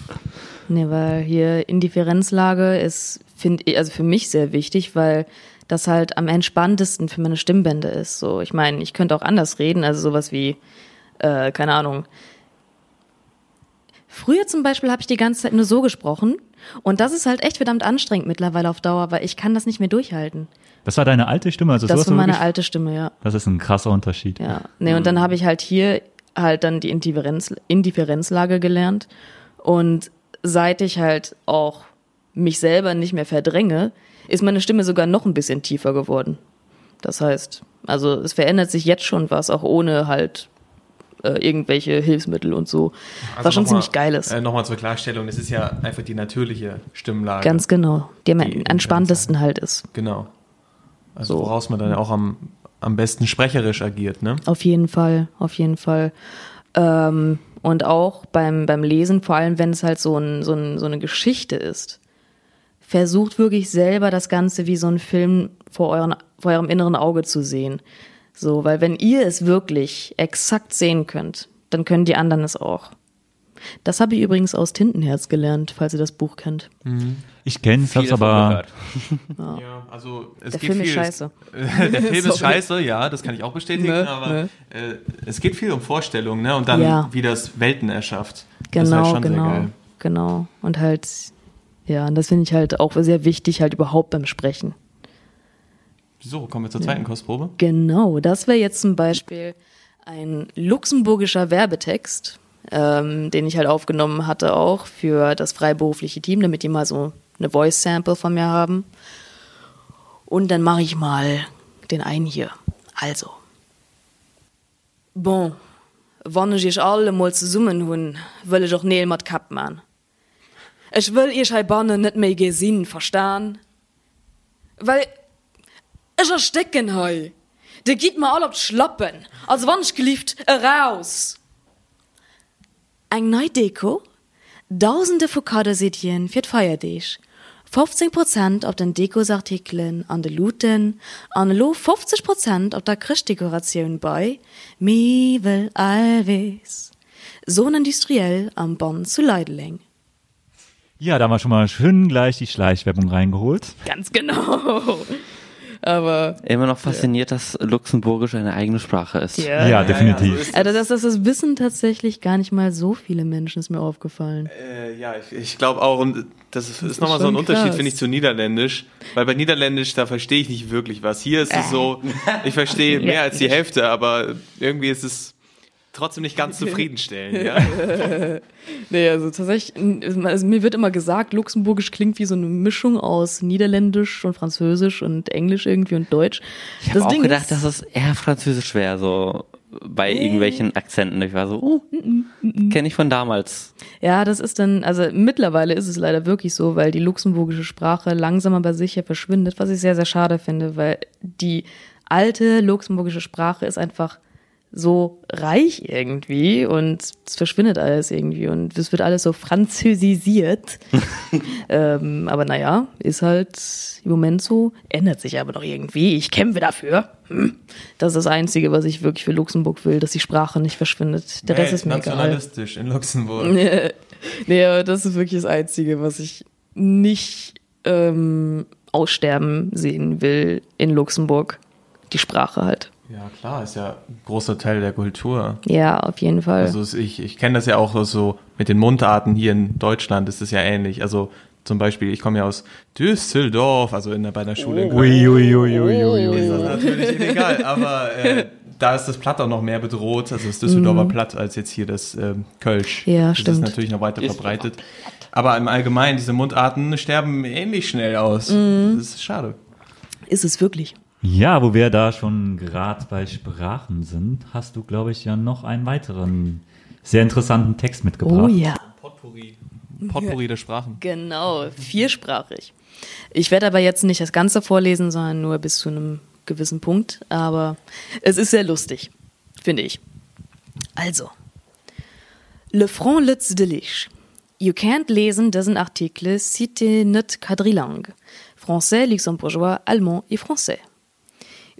Nee, weil hier Indifferenzlage ist, finde ich, also für mich sehr wichtig, weil das halt am entspanntesten für meine Stimmbänder ist. So, ich meine, ich könnte auch anders reden, also sowas wie, äh, keine Ahnung. Früher zum Beispiel habe ich die ganze Zeit nur so gesprochen und das ist halt echt verdammt anstrengend mittlerweile auf Dauer, weil ich kann das nicht mehr durchhalten. Das war deine alte Stimme, also Das war meine wirklich- alte Stimme, ja. Das ist ein krasser Unterschied. Ja, nee, und dann habe ich halt hier halt dann die Indifferenz, Indifferenzlage gelernt. Und seit ich halt auch mich selber nicht mehr verdränge, ist meine Stimme sogar noch ein bisschen tiefer geworden. Das heißt, also es verändert sich jetzt schon was, auch ohne halt äh, irgendwelche Hilfsmittel und so. was schon ziemlich mal, geil ist. Äh, Nochmal zur Klarstellung, es ist ja einfach die natürliche Stimmlage. Ganz genau. Die am entspanntesten halt ist. Genau. Also So. woraus man dann auch am, am besten sprecherisch agiert, ne? Auf jeden Fall, auf jeden Fall. Ähm, und auch beim, beim Lesen, vor allem wenn es halt so, ein, so, ein, so eine Geschichte ist, versucht wirklich selber das Ganze wie so ein Film vor, euren, vor eurem inneren Auge zu sehen. So, weil wenn ihr es wirklich exakt sehen könnt, dann können die anderen es auch. Das habe ich übrigens aus Tintenherz gelernt, falls ihr das Buch kennt. Ich kenne es, hab's aber gehört. [LAUGHS] Ja, also es Der geht Film ist viel. scheiße. [LAUGHS] Der Film ist [LAUGHS] scheiße, ja, das kann ich auch bestätigen, Ne, aber ne. Äh, es geht viel um Vorstellungen, ne? Und dann Ja. wie das Welten erschafft. das ist Genau, halt genau, geil. genau. Und halt, ja, und das finde ich halt auch sehr wichtig, halt überhaupt beim Sprechen. So, kommen wir zur zweiten Kostprobe. Genau, das wäre jetzt zum Beispiel ein luxemburgischer Werbetext, ähm, den ich halt aufgenommen hatte auch für das freiberufliche Team, damit die mal so eine Voice Sample von mir haben. Und dann mache ich mal den einen hier. Also. Bon, wann ich euch alle mal zusammen hun, will ich auch Neil mat Kap man. Ich will ihr Scheibanne net mehr gesinn verstehen. Weil ich erstecken hei. Der geht mal all op schlappen, als wann ich gelieft raus. Eng Neideko? Tausende Fokadesidien fir feierdech. 15 Prozent auf den Dekosartikeln an de Luten, an lo 50 Prozent auf der Christdekoration bei, mi will allwes. So industriell am Bonn zu Leideling. ja, da haben wir schon mal schön gleich die Schleichwerbung reingeholt. Ganz genau. Aber Immer noch fasziniert, dass Luxemburgisch eine eigene Sprache ist. Ja, definitiv. Also das, das, das wissen tatsächlich gar nicht mal so viele Menschen, ist mir aufgefallen. Äh, ja, ich, ich glaube auch, und das ist, ist ist nochmal so ein Unterschied, finde ich, zu Niederländisch. Weil bei Niederländisch, da verstehe ich nicht wirklich was. Hier ist es so, ich verstehe [LAUGHS] mehr als die Hälfte, aber irgendwie ist es trotzdem nicht ganz zufriedenstellend. Ja? [LAUGHS] Nee, also tatsächlich, also mir wird immer gesagt, Luxemburgisch klingt wie so eine Mischung aus Niederländisch und Französisch und Englisch irgendwie und Deutsch. Ich habe auch gedacht, dass es eher Französisch wäre, so bei irgendwelchen Akzenten. Ich war so, oh, kenne ich von damals. Ja, das ist dann, also mittlerweile ist es leider wirklich so, weil die luxemburgische Sprache langsam aber sicher verschwindet, was ich sehr, sehr schade finde, weil die alte luxemburgische Sprache ist einfach so reich irgendwie und es verschwindet alles irgendwie und es wird alles so französisiert. [LAUGHS] ähm, aber naja, ist halt im Moment so, ändert sich aber noch irgendwie. Ich kämpfe dafür. Hm. Das ist das Einzige, was ich wirklich für Luxemburg will, dass die Sprache nicht verschwindet. Der Rest ist mir egal. nationalistisch in Luxemburg. [LAUGHS] Nee, nee, das ist wirklich das Einzige, was ich nicht ähm, aussterben sehen will in Luxemburg. Die Sprache halt. Ja, klar, ist ja ein großer Teil der Kultur. Ja, auf jeden Fall. Also ich, ich kenne das ja auch so mit den Mundarten hier in Deutschland ist es ja ähnlich. Also zum Beispiel, ich komme ja aus Düsseldorf, also in der, bei der Schule in Köln. Ui, ui, ui, ui, ui, ui. ist das natürlich illegal, aber äh, da ist das Platt auch noch mehr bedroht, also das Düsseldorfer Platt, als jetzt hier das ähm, Kölsch. Ja, das stimmt. ist natürlich noch weiter verbreitet. Aber im Allgemeinen, diese Mundarten sterben ähnlich schnell aus. Mhm. Das ist schade. ist es wirklich. Ja, wo wir da schon gerade bei Sprachen sind, hast du, glaube ich, ja noch einen weiteren sehr interessanten Text mitgebracht. Oh ja. Potpourri. Potpourri der Sprachen. Genau, viersprachig. Ich werde aber jetzt nicht das Ganze vorlesen, sondern nur bis zu einem gewissen Punkt. Aber es ist sehr lustig, finde ich. Also. Le front lutz de lich. You can't lesen diesen Artikel si t'es nicht quadrilingue. Français, luxembourgeois, allemand et français.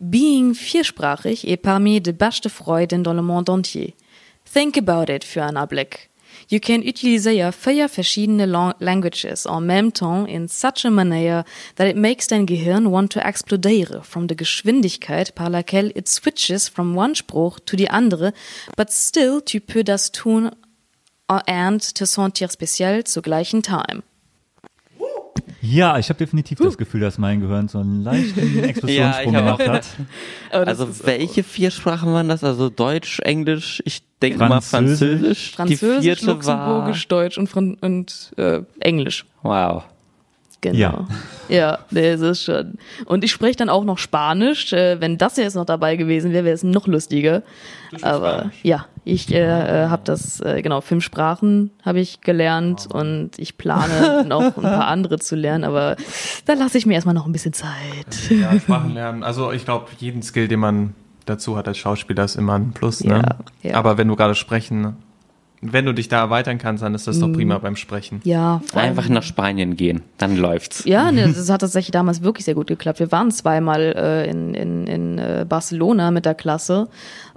Being viersprachig est parmi de beste Freuden dans le monde entier. Think about it für einen Blick. You can utiliser vier verschiedene lang languages en même temps in such a manner that it makes dein Gehirn want to explodere from the Geschwindigkeit par laquelle it switches from one Spruch to die andere, but still tu peux das tun and te sentir spécial zur gleichen Time. Ja, ich habe definitiv das Gefühl, dass mein Gehirn so einen leichten [LAUGHS] Explosionssprung Ja, gemacht hat. Also welche vier Sprachen waren das? Also Deutsch, Englisch, ich denke mal Französisch. Französisch. Die vierte war. Luxemburgisch, Deutsch und, Fran und äh, Englisch. Wow. Genau. Ja. Ja, nee, es ist schon. Und ich spreche dann auch noch Spanisch. Äh, wenn das jetzt noch dabei gewesen wäre, wäre es noch lustiger. Aber ja, ich äh, äh, habe das, äh, genau, fünf Sprachen habe ich gelernt und ich plane [LAUGHS] noch ein paar andere zu lernen, aber da lasse ich mir erstmal noch ein bisschen Zeit. Ja, Sprachen lernen. Also ich glaube, jeden Skill, den man dazu hat als Schauspieler, ist immer ein Plus. Ne? Ja, ja. Aber wenn du gerade sprechen, wenn du dich da erweitern kannst, dann ist das doch prima beim Sprechen. Ja, vor allem- Einfach nach Spanien gehen, dann läuft's. Ja, ne, das hat tatsächlich damals wirklich sehr gut geklappt. Wir waren zweimal äh, in, in, in äh, Barcelona mit der Klasse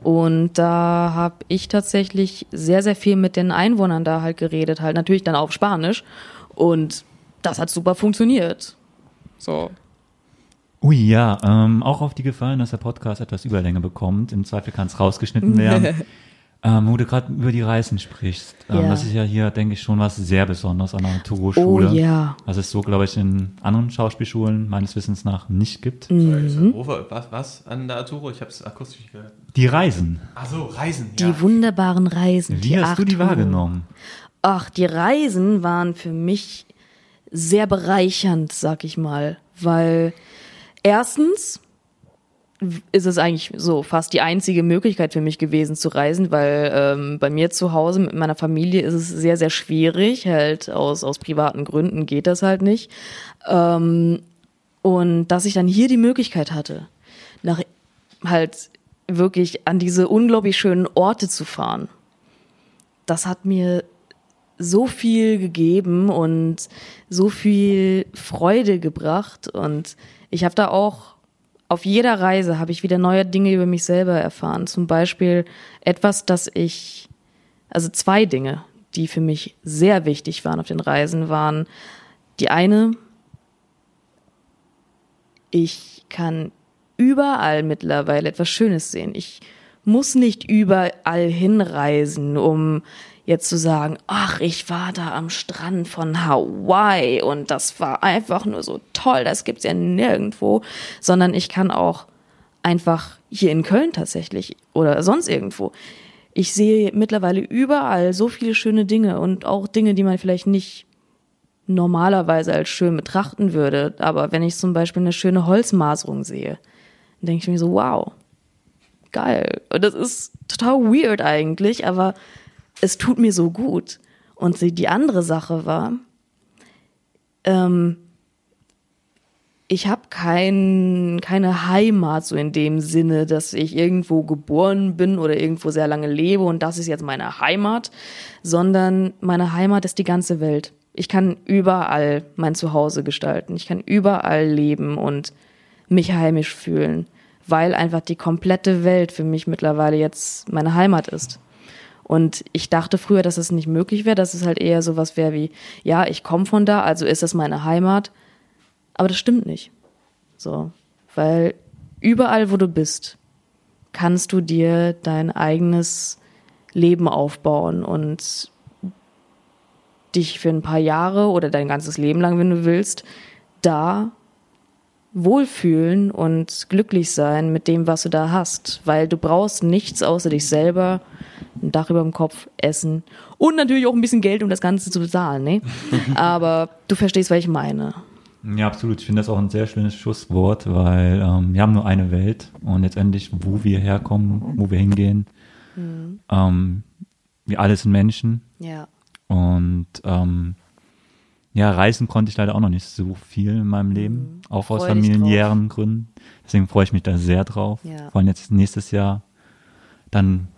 und da habe ich tatsächlich sehr, sehr viel mit den Einwohnern da halt geredet, halt natürlich dann auf Spanisch und das hat super funktioniert. So. Ui, ja, ähm, auch auf die Gefallen, dass der Podcast etwas Überlänge bekommt. Im Zweifel kann es rausgeschnitten werden. [LAUGHS] ähm, wo du gerade über die Reisen sprichst. Ähm, Ja. Das ist ja hier, denke ich, schon was sehr Besonderes an einer Turo-Schule. Oh ja. Was es so, glaube ich, in anderen Schauspielschulen meines Wissens nach nicht gibt. Mhm. Uwe, was, was an der Arturo? Ich habe es akustisch nicht gehört. Die Reisen. Ach so, Reisen. Die wunderbaren Reisen. Wie hast du die Arturo. wahrgenommen? Ach, die Reisen waren für mich sehr bereichernd, sag ich mal, weil erstens ist es eigentlich so fast die einzige Möglichkeit für mich gewesen zu reisen, weil ähm, bei mir zu Hause mit meiner Familie ist es sehr, sehr schwierig, halt aus, aus privaten Gründen geht das halt nicht. Ähm, und dass ich dann hier die Möglichkeit hatte, nach halt wirklich an diese unglaublich schönen Orte zu fahren, das hat mir so viel gegeben und so viel Freude gebracht und ich habe da auch auf jeder Reise habe ich wieder neue Dinge über mich selber erfahren. Zum Beispiel etwas, das ich, also zwei Dinge, die für mich sehr wichtig waren auf den Reisen, waren die eine, ich kann überall mittlerweile etwas Schönes sehen. Ich muss nicht überall hinreisen, um jetzt zu sagen, ach, ich war da am Strand von Hawaii und das war einfach nur so toll, das gibt's ja nirgendwo, sondern ich kann auch einfach hier in Köln tatsächlich oder sonst irgendwo. Ich sehe mittlerweile überall so viele schöne Dinge und auch Dinge, die man vielleicht nicht normalerweise als schön betrachten würde. Aber wenn ich zum Beispiel eine schöne Holzmaserung sehe, dann denke ich mir so, wow, geil. Und das ist total weird eigentlich, aber es tut mir so gut. Und die, andere Sache war, ähm, ich habe kein, keine Heimat so in dem Sinne, dass ich irgendwo geboren bin oder irgendwo sehr lange lebe und das ist jetzt meine Heimat, sondern meine Heimat ist die ganze Welt. Ich kann überall mein Zuhause gestalten. Ich kann überall leben und mich heimisch fühlen, weil einfach die komplette Welt für mich mittlerweile jetzt meine Heimat ist. Und ich dachte früher, dass es nicht möglich wäre, dass es halt eher sowas wäre wie, ja, ich komme von da, also ist das meine Heimat. Aber das stimmt nicht. So, weil überall, wo du bist, kannst du dir dein eigenes Leben aufbauen und dich für ein paar Jahre oder dein ganzes Leben lang, wenn du willst, da wohlfühlen und glücklich sein mit dem, was du da hast, weil du brauchst nichts außer dich selber, ein Dach über dem Kopf, Essen und natürlich auch ein bisschen Geld, um das Ganze zu bezahlen, ne? [LAUGHS] Aber du verstehst, was ich meine. Ja, absolut. Ich finde das auch ein sehr schönes Schusswort, weil ähm, wir haben nur eine Welt und letztendlich, wo wir herkommen, wo wir hingehen, ähm, wir alle sind Menschen Ja. und ähm, ja, reisen konnte ich leider auch noch nicht so viel in meinem Leben, auch aus Freu familiären Gründen. Deswegen freue ich mich da sehr drauf. Ja. Vor allem jetzt nächstes Jahr dann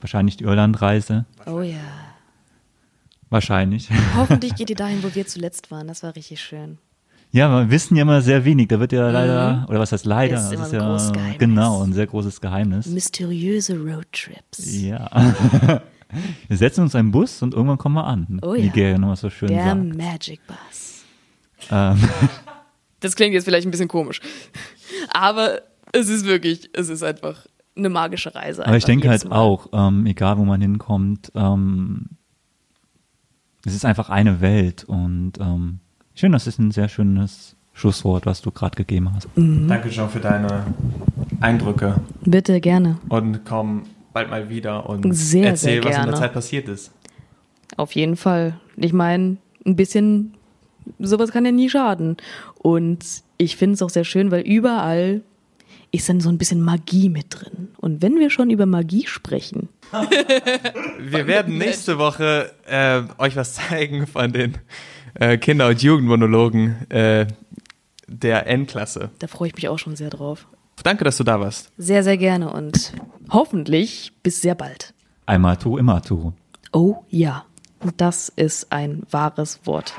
wahrscheinlich die Irlandreise. Oh ja. Wahrscheinlich. Hoffentlich geht ihr [LAUGHS] dahin, wo wir zuletzt waren. Das war richtig schön. Ja, wir wissen ja immer sehr wenig. Da wird ja leider, oder was heißt leider? Ist Das immer ein großes ja Geheimnis. genau ein sehr großes Geheimnis. Mysteriöse Roadtrips. Ja. [LAUGHS] wir setzen uns einen Bus und irgendwann kommen wir an. Oh wie ja. Gary nochmal so schön Der sagt. Magic Bus. Ähm, [LAUGHS] Das klingt jetzt vielleicht ein bisschen komisch. Aber es ist wirklich, es ist einfach eine magische Reise. aber ich denke halt Mal. auch, ähm, egal wo man hinkommt, ähm, es ist einfach eine Welt und ähm, schön, das ist ein sehr schönes Schlusswort, was du gerade gegeben hast. Danke schon für deine Eindrücke Bitte, gerne. und komm bald mal wieder und Sehr, erzähl, sehr was in der. Zeit passiert ist. Auf jeden Fall. Ich meine, ein bisschen, sowas kann ja nie schaden. Und ich finde es auch sehr schön, weil überall ist dann so ein bisschen Magie mit drin. Und wenn wir schon über Magie sprechen, [LAUGHS] Wir werden nächste Woche äh, euch was zeigen von den äh, Kinder- und Jugendmonologen äh, der N-Klasse. da freue ich mich auch schon sehr drauf. Danke, dass du da warst. Sehr, sehr gerne und hoffentlich bis sehr bald. Einmal tu, immer tu. Oh ja, das ist ein wahres Wort.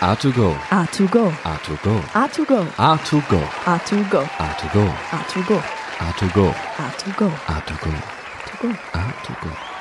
A2Go. A2Go. A2Go. A2Go. A2Go. A2Go. A2Go. A2Go. A2Go. A2Go. A2Go. A2Go. A2Go.